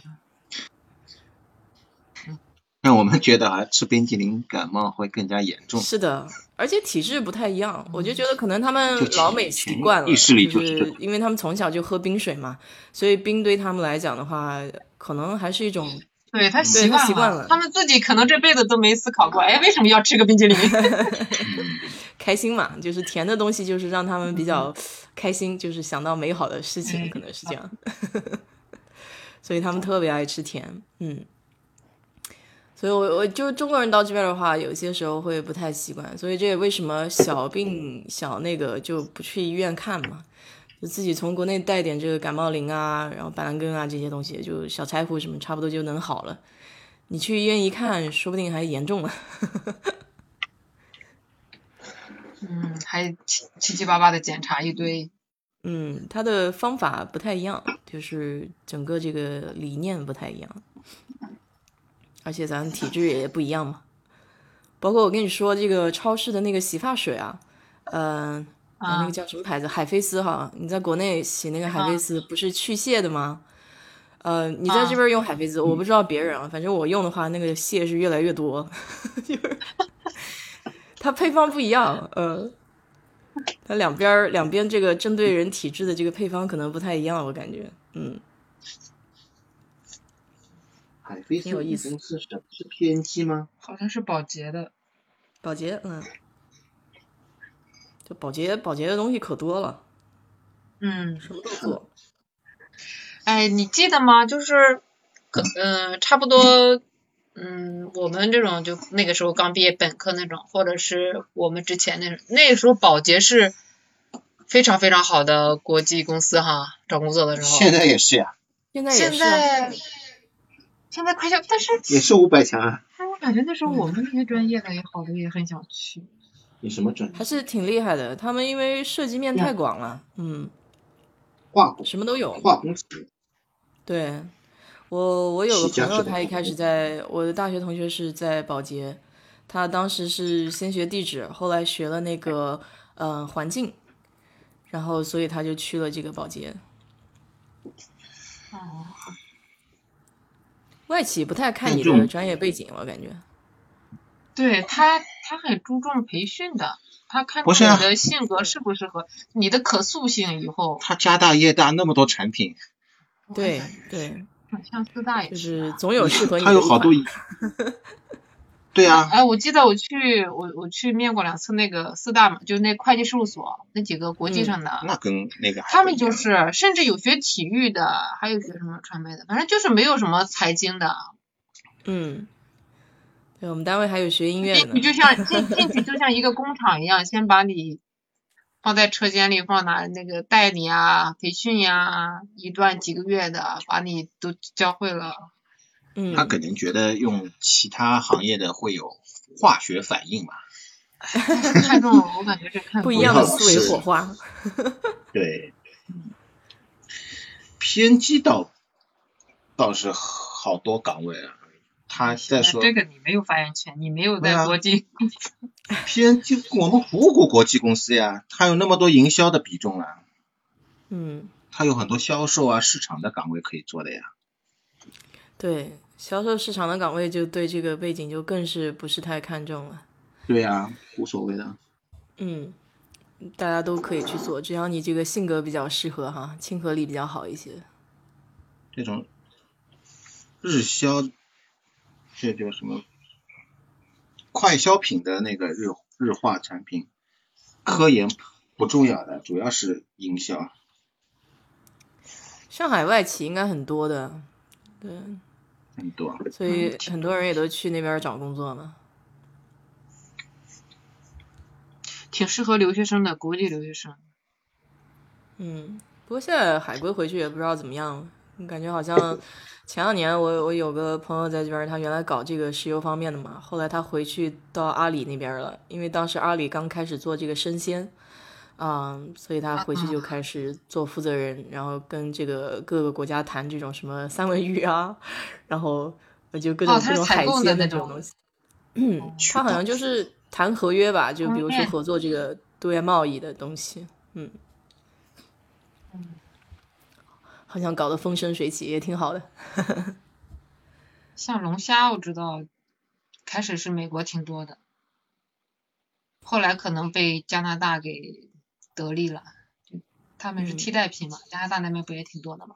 C: 让我们觉得啊，吃冰淇淋感冒会更加严重。
A: 是的，而且体质不太一样，我就觉得可能他们老美习惯了，
C: 意识里
A: 就
C: 就是
A: 因为他们从小就喝冰水嘛，所以冰对他们来讲的话，可能还是一种
B: 对他习惯
A: 他习惯了
B: 他们自己可能这辈子都没思考过，哎，为什么要吃个冰淇淋？(laughs)
A: 开心嘛，就是甜的东西，就是让他们比较开心，就是想到美好的事情，
B: 嗯
A: 可能是这样，(laughs) 所以他们特别爱吃甜，嗯。所以我，我就中国人到这边的话，有些时候会不太习惯，所以这也为什么小病小那个就不去医院看嘛，就自己从国内带点这个感冒灵啊，然后板蓝根啊这些东西，就小柴胡什么，差不多就能好了。你去医院一看，说不定还严重了。
B: 嗯，还七七七八八的检查一堆。
A: 嗯，他的方法不太一样，就是整个这个理念不太一样，而且咱体质也不一样嘛。包括我跟你说，这个超市的那个洗发水啊，嗯、那个叫什么牌子？海飞丝哈。你在国内洗那个海飞丝不是去屑的吗？呃，你在这边用海飞丝，我不知道别人啊，反正我用的话，那个屑是越来越多，(laughs) 就是 (laughs) 它配方不一样，呃，它两边两边这个针对人体质的这个配方可能不太一样，我感觉，嗯，
C: 海飞丝
A: 挺有意思
C: 公司是是 PNG 吗？
B: 好像是保洁的。
A: 保洁，嗯，就保洁保洁的东西可多了，
B: 嗯，
A: 什么都做，
B: 哎，你记得吗？就是，可嗯、差不多，嗯，我们这种就那个时候刚毕业本科那种，或者是我们之前那种，那个时候保洁是非常非常好的国际公司哈，找工作的时候。
C: 现在也是呀，
B: 现
A: 现在也是、啊，
B: 在现在快消，但是
C: 也是五百强啊。
B: 但我感觉那时候我们那些专业的也好多也很想去。
C: 你什么专业？
A: 还是挺厉害的。他们因为涉及面太广了，嗯，
C: 化工
A: 什么都有。
C: 化工企业。
A: 对我，我有个朋友，他一开始在我的大学同学是在保洁，他当时是先学地质，后来学了那个呃环境，然后所以他就去了这个保洁。
B: 哦，
A: 外企不太看你
C: 这种
A: 的专业背景，我感觉。
B: 对他，他很注重培训的，他看你的性格适不适合，你的可塑性以后。
C: 他家大业大，那么多产品，
A: 对对，
B: 像四大也
A: 就是
B: 啊
A: 总有适合你的
C: 他有好多 (laughs)
A: 一。
C: 对啊，
B: 哎，我记得我去我我去面过两次那个四大嘛，就是那会计事务所那几个国际
A: 嗯
B: 上的，
C: 那跟那个
B: 他们就是甚至有学体育的，还有学什么传媒的，反正就是没有什么财经的。
A: 嗯，对我们单位还有学音乐的呢
B: 进去。就像进进去就像一个工厂一样，先把你放在车间里，放哪那个带你啊，培训呀、一段几个月的，把你都教会了。
A: 嗯，
C: 他可能觉得用其他行业的会有化学反应嘛。(laughs)
B: 看中我感觉是看中
A: 不一样的思维火花。(laughs)
C: 对，PNG 倒倒是好多岗位啊。他在说
B: 这个你没有发言权，你没有在国际。
C: PNG，我们服务过国际公司呀，它有那么多营销的比重啊，
A: 嗯，
C: 它有很多销售啊、市场的岗位可以做的呀。
A: 对，销售市场的岗位就对这个背景就更是不是太看重了。
C: 对呀，无所谓的。
A: 嗯，大家都可以去做，只要你这个性格比较适合哈，亲和力比较好一些。
C: 这种日销，这叫什么？快消品的那个日日化产品，科研不重要的，主要是营销。
A: 上海外企应该很多的，对，
C: 很多。
A: 所以很多人也都去那边找工作嘛。
B: 挺适合留学生的，国际留学生。
A: 嗯，不过现在海归回去也不知道怎么样，感觉好像前两年我我有个朋友在这边，他原来搞这个石油方面的嘛，后来他回去到阿里那边了，因为当时阿里刚开始做这个生鲜，啊、所以他回去就开始做负责人，然后跟这个各个国家谈这种什么三文鱼啊，然后就各种、海鲜
B: 那种
A: 这种东西。嗯，他好像就是谈合约吧，就比如说
B: 嗯
A: 合作这个对外贸易的东西，嗯。好像搞得风生水起，也挺好的。(laughs)
B: 像龙虾，我知道开始是美国挺多的，后来可能被加拿大给得利了，他们是
A: 嗯
B: 替代品嘛，加拿大那边不也挺多的嘛？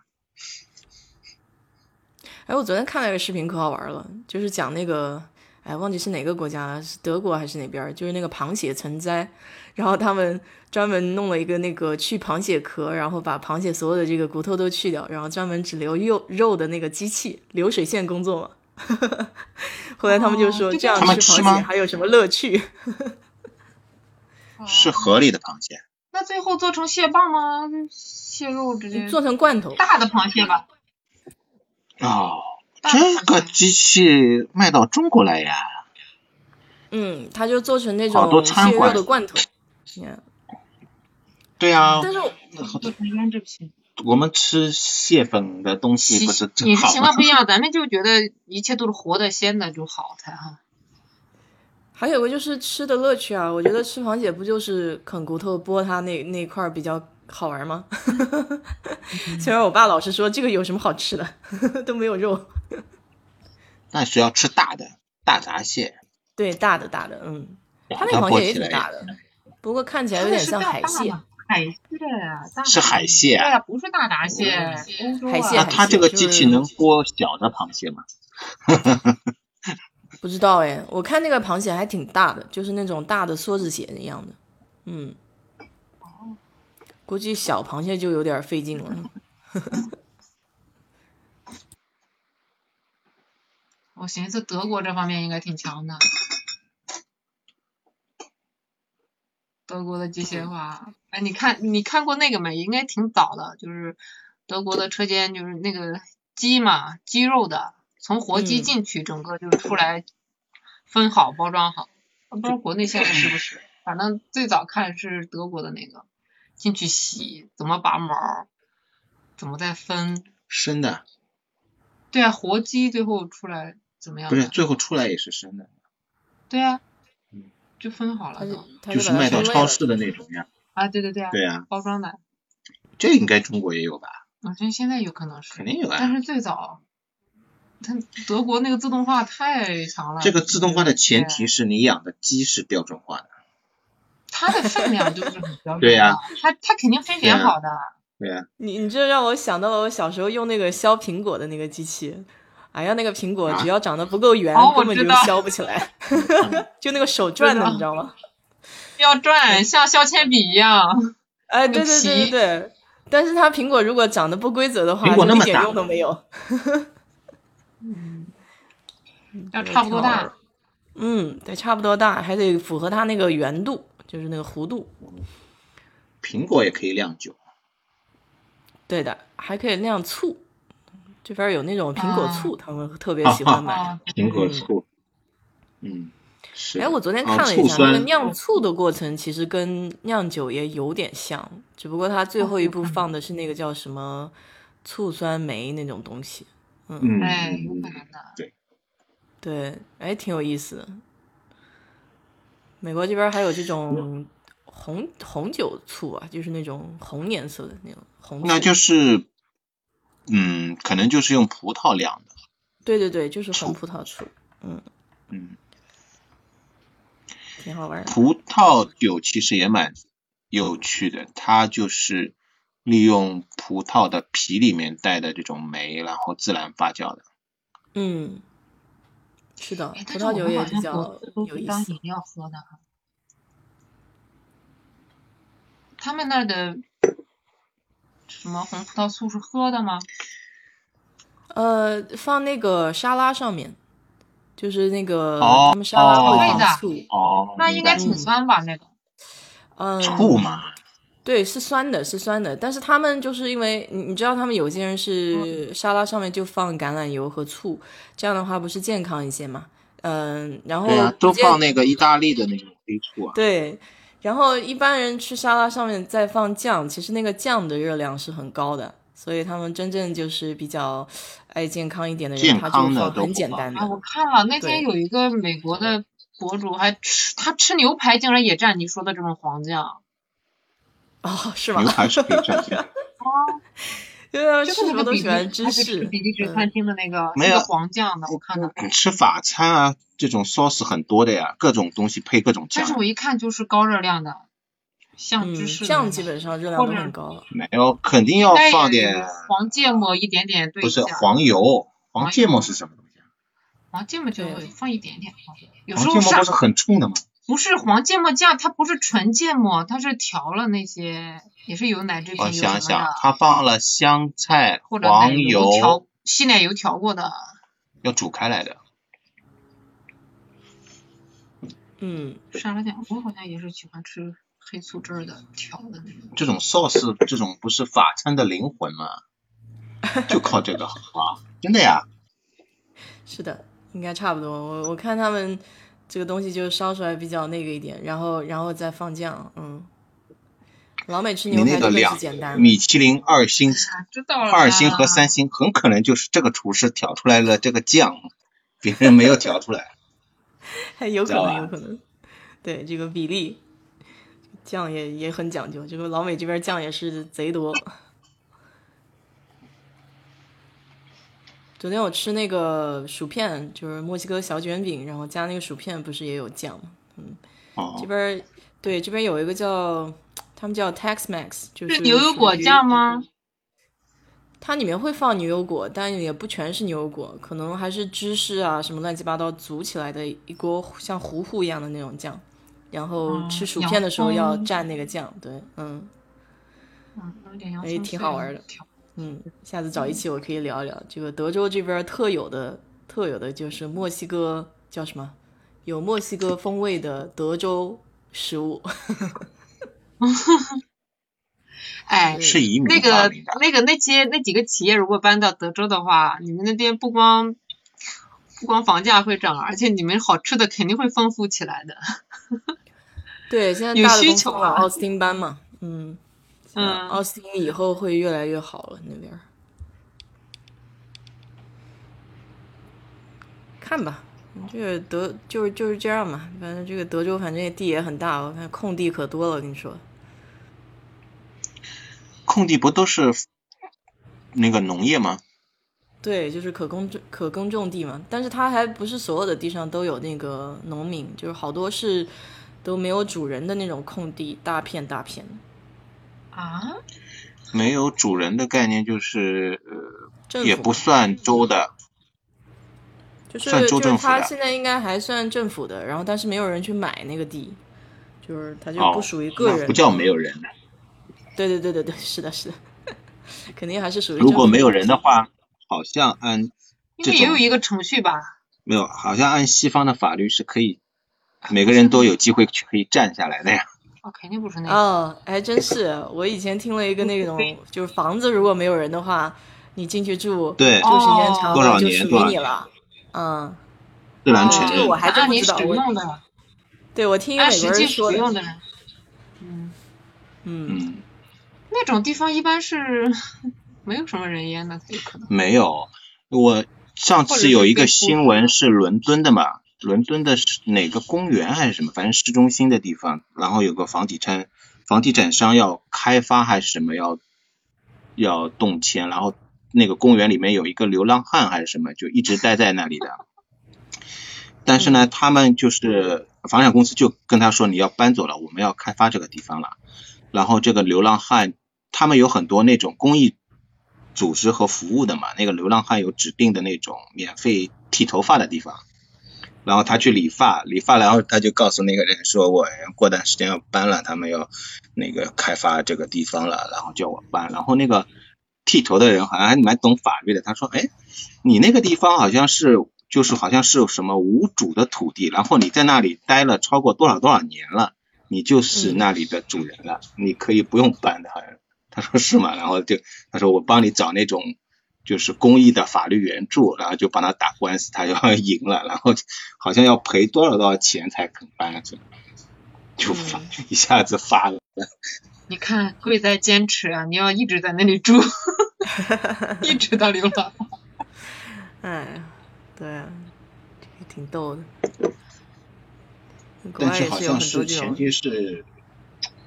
A: 哎，我昨天看了一个视频，可好玩了，就是讲那个，哎，忘记是哪个国家了，是德国还是哪边？就是那个螃蟹成灾，然后他们专门弄了一个那个去螃蟹壳，然后把螃蟹所有的这个骨头都去掉，然后专门只留肉肉的那个机器，流水线工作嘛。(laughs) 后来他们就说，
B: 哦这
A: 样吃螃蟹还有什么乐趣？(laughs)
C: 是河里的螃蟹，
B: 那最后做成蟹棒吗？蟹肉直接
A: 做成罐头。
B: 大的螃蟹吧。
C: 哦，这个机器卖到中国来呀？
A: 嗯，它就做成那种蟹肉的罐头。
C: 对啊，
A: 但是我
B: 做成腌制品。
C: 我们吃蟹粉的东西不是正
B: 你是
C: 好吗
B: 情况不一样，咱们就觉得一切都是活的、鲜的就好才哈。
A: 还有个就是吃的乐趣啊，我觉得吃螃蟹不就是啃骨头剥它那那块儿比较好玩吗？(laughs) 虽然我爸老是说这个有什么好吃的，(laughs) 都没有肉。(laughs)
C: 那是要吃大的大闸蟹，
A: 对，大的大的，嗯，它那个螃蟹也挺大的，不过看起来有点像海蟹。
B: 海蟹啊，大
C: 是海蟹啊
B: 不是大闸蟹，
A: 海蟹
C: 那它这个机器能剥小的螃蟹吗？
A: 不知道哎，我看那个螃蟹还挺大的，就是那种大的梭子蟹一样的，嗯，估计小螃蟹就有点费劲了。(laughs)
B: 我寻思德国这方面应该挺强的，德国的机械化。哎，你看你看过那个没？应该挺早的，就是德国的车间，就是那个鸡嘛，鸡肉的，从活鸡
A: 嗯
B: 进去，整个就是出来分好包装好。不知道国内现在是不是，反正最早看是德国的那个，进去洗，怎么拔毛，怎么再分。
C: 生的
B: 对啊，活鸡最后出来怎么样？
C: 不是，最后出来也是生的，
B: 对啊
C: 嗯，
B: 就分好了
A: 就
C: 是卖到超市的那种呀。
B: 啊，对对对啊，
C: 对呀，
B: 包装的，
C: 这应该中国也有吧？
B: 我觉得现在有可能是，
C: 肯定有啊
B: 但。是最早，它 (laughs) 德国那个自动化太强了。
C: 这个自动化的前提是你养的鸡是标准化的。
B: 它的分量就是很标准的。
C: 对呀
B: 它它肯定分拣好的。
C: 对呀，
A: 你你这让我想到了我小时候用那个削苹果的那个机器，哎呀，那个苹果
C: 啊
A: 只要长得不够圆，根本就削不起来，(laughs) 就那个手转的，你知道吗？
B: 要转，像削铅笔一样。
A: 哎，对对对对对。但是它苹果如果长得不规则的话，
C: 苹果那么大
A: 就一点用都没有。
B: 要差不多大。
A: 嗯，得差不多大，还得符合它那个圆度，就是那个弧度。
C: 苹果也可以酿酒。
A: 对的，还可以酿醋。这边有那种苹果
B: 啊
A: 醋，他们特别喜欢买。
B: 啊，
C: 苹果醋，嗯，是。
A: 哎，我昨天
C: 哦
A: 看了一下，那个酿醋的过程其实跟酿酒也有点像，只不过它最后一步放的是那个叫什么醋酸酶那种东西。
C: 嗯，
B: 哎，
C: 嗯
B: 有可能的。
A: 对，哎，挺有意思的。美国这边还有这种红红酒醋啊，就是那种红颜色的那种红醋。
C: 那就是，嗯，可能就是用葡萄酿的。
A: 对对对，就是红葡萄醋，
C: 嗯，
A: 挺好玩的。
C: 葡萄酒其实也蛮有趣的，它就是利用葡萄的皮里面带的这种酶，然后自然发酵的。
A: 嗯，是的，
B: 哎，
A: 葡萄酒也比较有意思
B: 当饮。料喝的哈。他们那儿的什么红葡萄醋是喝的吗？
A: 呃，放那个沙拉上面，就是那个、
C: 哦
A: 他们沙拉会
B: 哦
A: 放醋，
C: 哦
B: 那应该挺
A: 嗯
B: 酸吧？那个
A: 嗯，
C: 醋嘛，
A: 对，是酸的，是酸的。但是他们就是因为你你知道，他们有些人是沙拉上面就放橄榄油和醋，这样的话不是健康一些嘛？嗯，然后
C: 对啊，都放那个意大利的那种黑醋啊。
A: 对，然后一般人吃沙拉上面再放酱，其实那个酱的热量是很高的，所以他们真正就是比较爱健康一点的人，
C: 健
A: 他就放很简单的。
B: 啊，我看了那天有一个美国的博主还吃，他吃牛排竟然也蘸你说的这种黄酱，
A: 哦，是吗
C: 牛？排是可以蘸酱，(laughs)
A: 因为他们
B: 就
A: 吃什么都
B: 是那个比利
A: 喜欢芝
B: 还是吃
A: 士。
B: 比利时
A: 嗯
B: 餐厅的那个
C: 没有
B: 那个黄酱的，我看到。
C: 你吃法餐啊，这种 sauce 很多的呀，各种东西配各种酱
B: 但是。我一看就是高热量的，像
A: 嗯
B: 芝士
A: 酱基本上热量都很高。
C: 没有，肯定要放点，
B: 黄芥末一点点对
C: 不是，黄油，黄
B: 黄
C: 芥末是什么东西啊？
B: 黄芥末就放一点点，有时候上
C: 黄芥末不是很冲的吗？
B: 不是黄芥末酱，它不是纯芥末，它是调了那些，也是有奶制品，
C: 我想想，它放了香菜、
B: 或者
C: 黄
B: 油调，稀奶油调过的，
C: 要煮开来的。
A: 嗯，
B: 沙拉酱，我好像也是喜欢吃黑醋汁儿的调的那种。
C: 这种 sauce 这种不是法餐的灵魂吗？(laughs) 就靠这个啊，真的呀。
A: 是的，应该差不多。我我看他们这个东西就烧出来比较那个一点，然后然后再放酱，嗯。老美吃牛排特别
C: 那个两
A: 是简单，
C: 米其林二星、
B: 知道。
C: 二星和三星，很可能就是这个厨师调出来了这个酱，别人没有调出来。
A: 还 (laughs) 有可能有可能，对这个比例，酱也也很讲究。这个老美这边酱也是贼多。昨天我吃那个薯片，就是墨西哥小卷饼，然后加那个薯片，不是也有酱吗？这
C: 哦，
A: 边对这边有一个叫他们叫 Tex-Mex，就是
B: 是牛油果酱吗？
A: 它里面会放牛油果，但也不全是牛油果，可能还是芝士啊什么乱七八糟组起来的一锅像糊糊一样的那种酱。然后
B: 嗯
A: 吃薯片的时候要蘸那个酱，对，嗯
B: 嗯，有点洋
A: 哎
B: 葱
A: 挺好玩的
B: 调
A: 嗯，下次找一期我可以聊一聊这个德州这边特有的特有的就是墨西哥叫什么？有墨西哥风味的德州食物。(laughs)
B: 哎，(laughs)
C: 是移民
B: 那个。那个那些那几个企业如果搬到德州的话，你们那边不光不光房价会涨，而且你们好吃的肯定会丰富起来的。(laughs)
A: 对，现在
B: 有
A: 大的公司
B: 需求啊
A: 往奥斯汀搬嘛，嗯，
B: 嗯
A: 奥斯汀以后会越来越好了那边儿。看吧，这个德就是就是这样嘛，反正这个德州反正地也很大，我看空地可多了，我跟你说。
C: 空地不都是那个农业吗？
A: 对，就是可耕种可耕种地嘛，但是它还不是所有的地上都有那个农民，就是好多是都没有主人的那种空地，大片大片的。
B: 啊，
C: 没有主人的概念就是呃，也不算州的，
A: 就是
C: 算州
A: 就是它
C: 政府的
A: 现在应该还算政府的，然后但是没有人去买那个地，就是它就
C: 哦
A: 不属于个人、
C: 那不叫没有。人的。
A: 对对对对对，是的，是的，(laughs) 肯定还是属于。
C: 如果没有人的，话，好像按
B: 应
C: 这种
B: 该也有一个程序吧？
C: 没有，好像按西方的法律是可以，每个人都有机会去可以站下来的呀。
B: 哦，肯定不是那个。
A: 哦，还真是，我以前听了一个那种，就是房子如果没有人的话，你进去住，
C: 对
A: 住时间长
C: 多少
A: 了就属
C: 年多少年
A: 于你了。嗯，
C: 自然
B: 哦
C: 承认
A: 这个我。还真不知道 (laughs) 我
B: 用的，
A: 对我听一个美国
B: 按实际使
A: 人说的，
B: 用的人。(laughs) 嗯，
A: 嗯，
C: 嗯，
B: 那种地方一般是 (laughs) 没有什么人烟的，才有可能。
C: 没有。我上次有一个新闻是伦敦的嘛，伦敦的是哪个公园还是什么，反正市中心的地方，然后有个房地产房地产商要开发还是什么要要动迁，然后那个公园里面有一个流浪汉还是什么，就一直待在那里的。但是呢，他们就是房产公司就跟他说你要搬走了，我们要开发这个地方了。然后这个流浪汉，他们有很多那种公益组织和服务的嘛，那个流浪汉有指定的那种免费剃头发的地方，然后他去理发，理发然后他就告诉那个人说，我过段时间要搬了，他们要那个开发这个地方了，然后叫我搬，然后那个剃头的人好像还蛮懂法律的，他说，哎，你那个地方好像是就是好像是什么无主的土地，然后你在那里待了超过多少多少年了，你就是那里的主人了，你可以不用搬的，好像。他说是吗？然后就他说我帮你找那种就是公益的法律援助，然后就帮他打官司，他要赢了，然后好像要赔多少多少钱才肯搬，就就发、(laughs) 一下子发了。
B: 你看，贵在坚持啊！你要一直在那里住，(laughs) 一直到流浪。(laughs)
A: 哎，对啊，这个挺逗的。
C: 但是好像是前提是，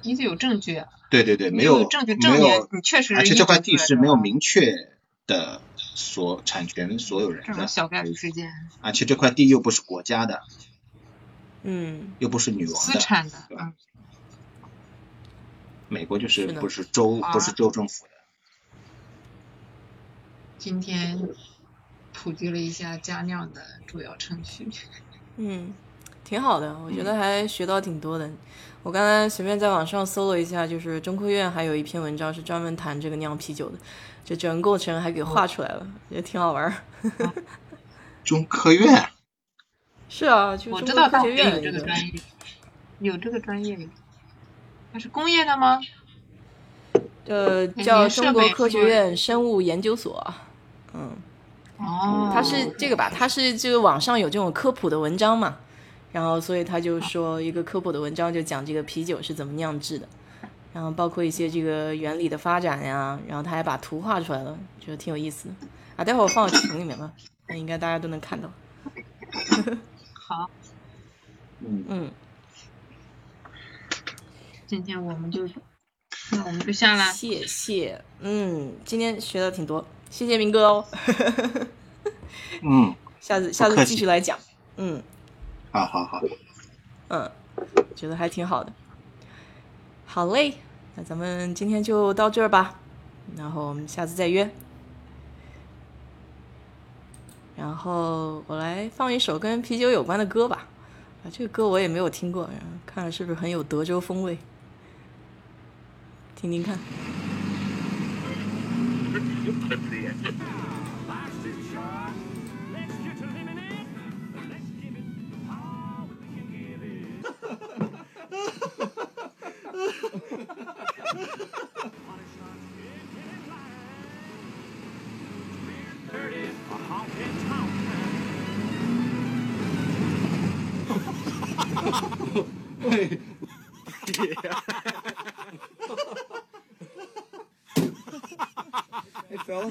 B: 你得有证据啊！
C: 对对对，没
B: 你有证据证
C: 没有，
B: 明你确实
C: 而且这块地是没有明确的所产权所有人的，
B: 这小概率事件，
C: 而且这块地又不是国家的，
A: 嗯，
C: 又不是女王的，
B: 私产的，
C: 对吧
B: 嗯，
C: 美国就是不是州
B: 啊
C: 不是州政府的。
B: 今天普及了一下加酿的主要程序。
A: 嗯，挺好的，我觉得还学到挺多的。我刚才随便在网上搜了一下，就是中科院还有一篇文章是专门谈这个酿啤酒的，这整个过程还给画出来了，也挺好玩儿。
C: 中科院
A: 是啊，就是
B: 我知道
A: 科学
B: 学有这
A: 个
B: 个专业，有这个专业。它是工业的吗？
D: 呃，叫中国科学院生物研究所。嗯，
B: 哦，
D: 它是这个吧？它是这个网上有这种科普的文章嘛，然后所以他就说一个科普的文章就讲这个啤酒是怎么酿制的，然后包括一些这个原理的发展呀，然后他还把图画出来了，觉得挺有意思的啊。待会儿我放到群里面吧，那应该大家都能看到。(laughs)
B: 好，
C: 嗯，
D: 嗯，
B: 今天我们就，那我们就下啦。
D: 谢谢。嗯，今天学的挺多，谢谢明哥哦。(laughs)
C: 嗯，
D: 下次下次继续来讲。嗯
C: 好好好，
D: 嗯，觉得还挺好的。好嘞，那咱们今天就到这儿吧，然后我们下次再约。然后我来放一首跟啤酒有关的歌吧。啊，这个歌我也没有听过，然后看是不是很有德州风味？听听看。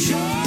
E: Vision.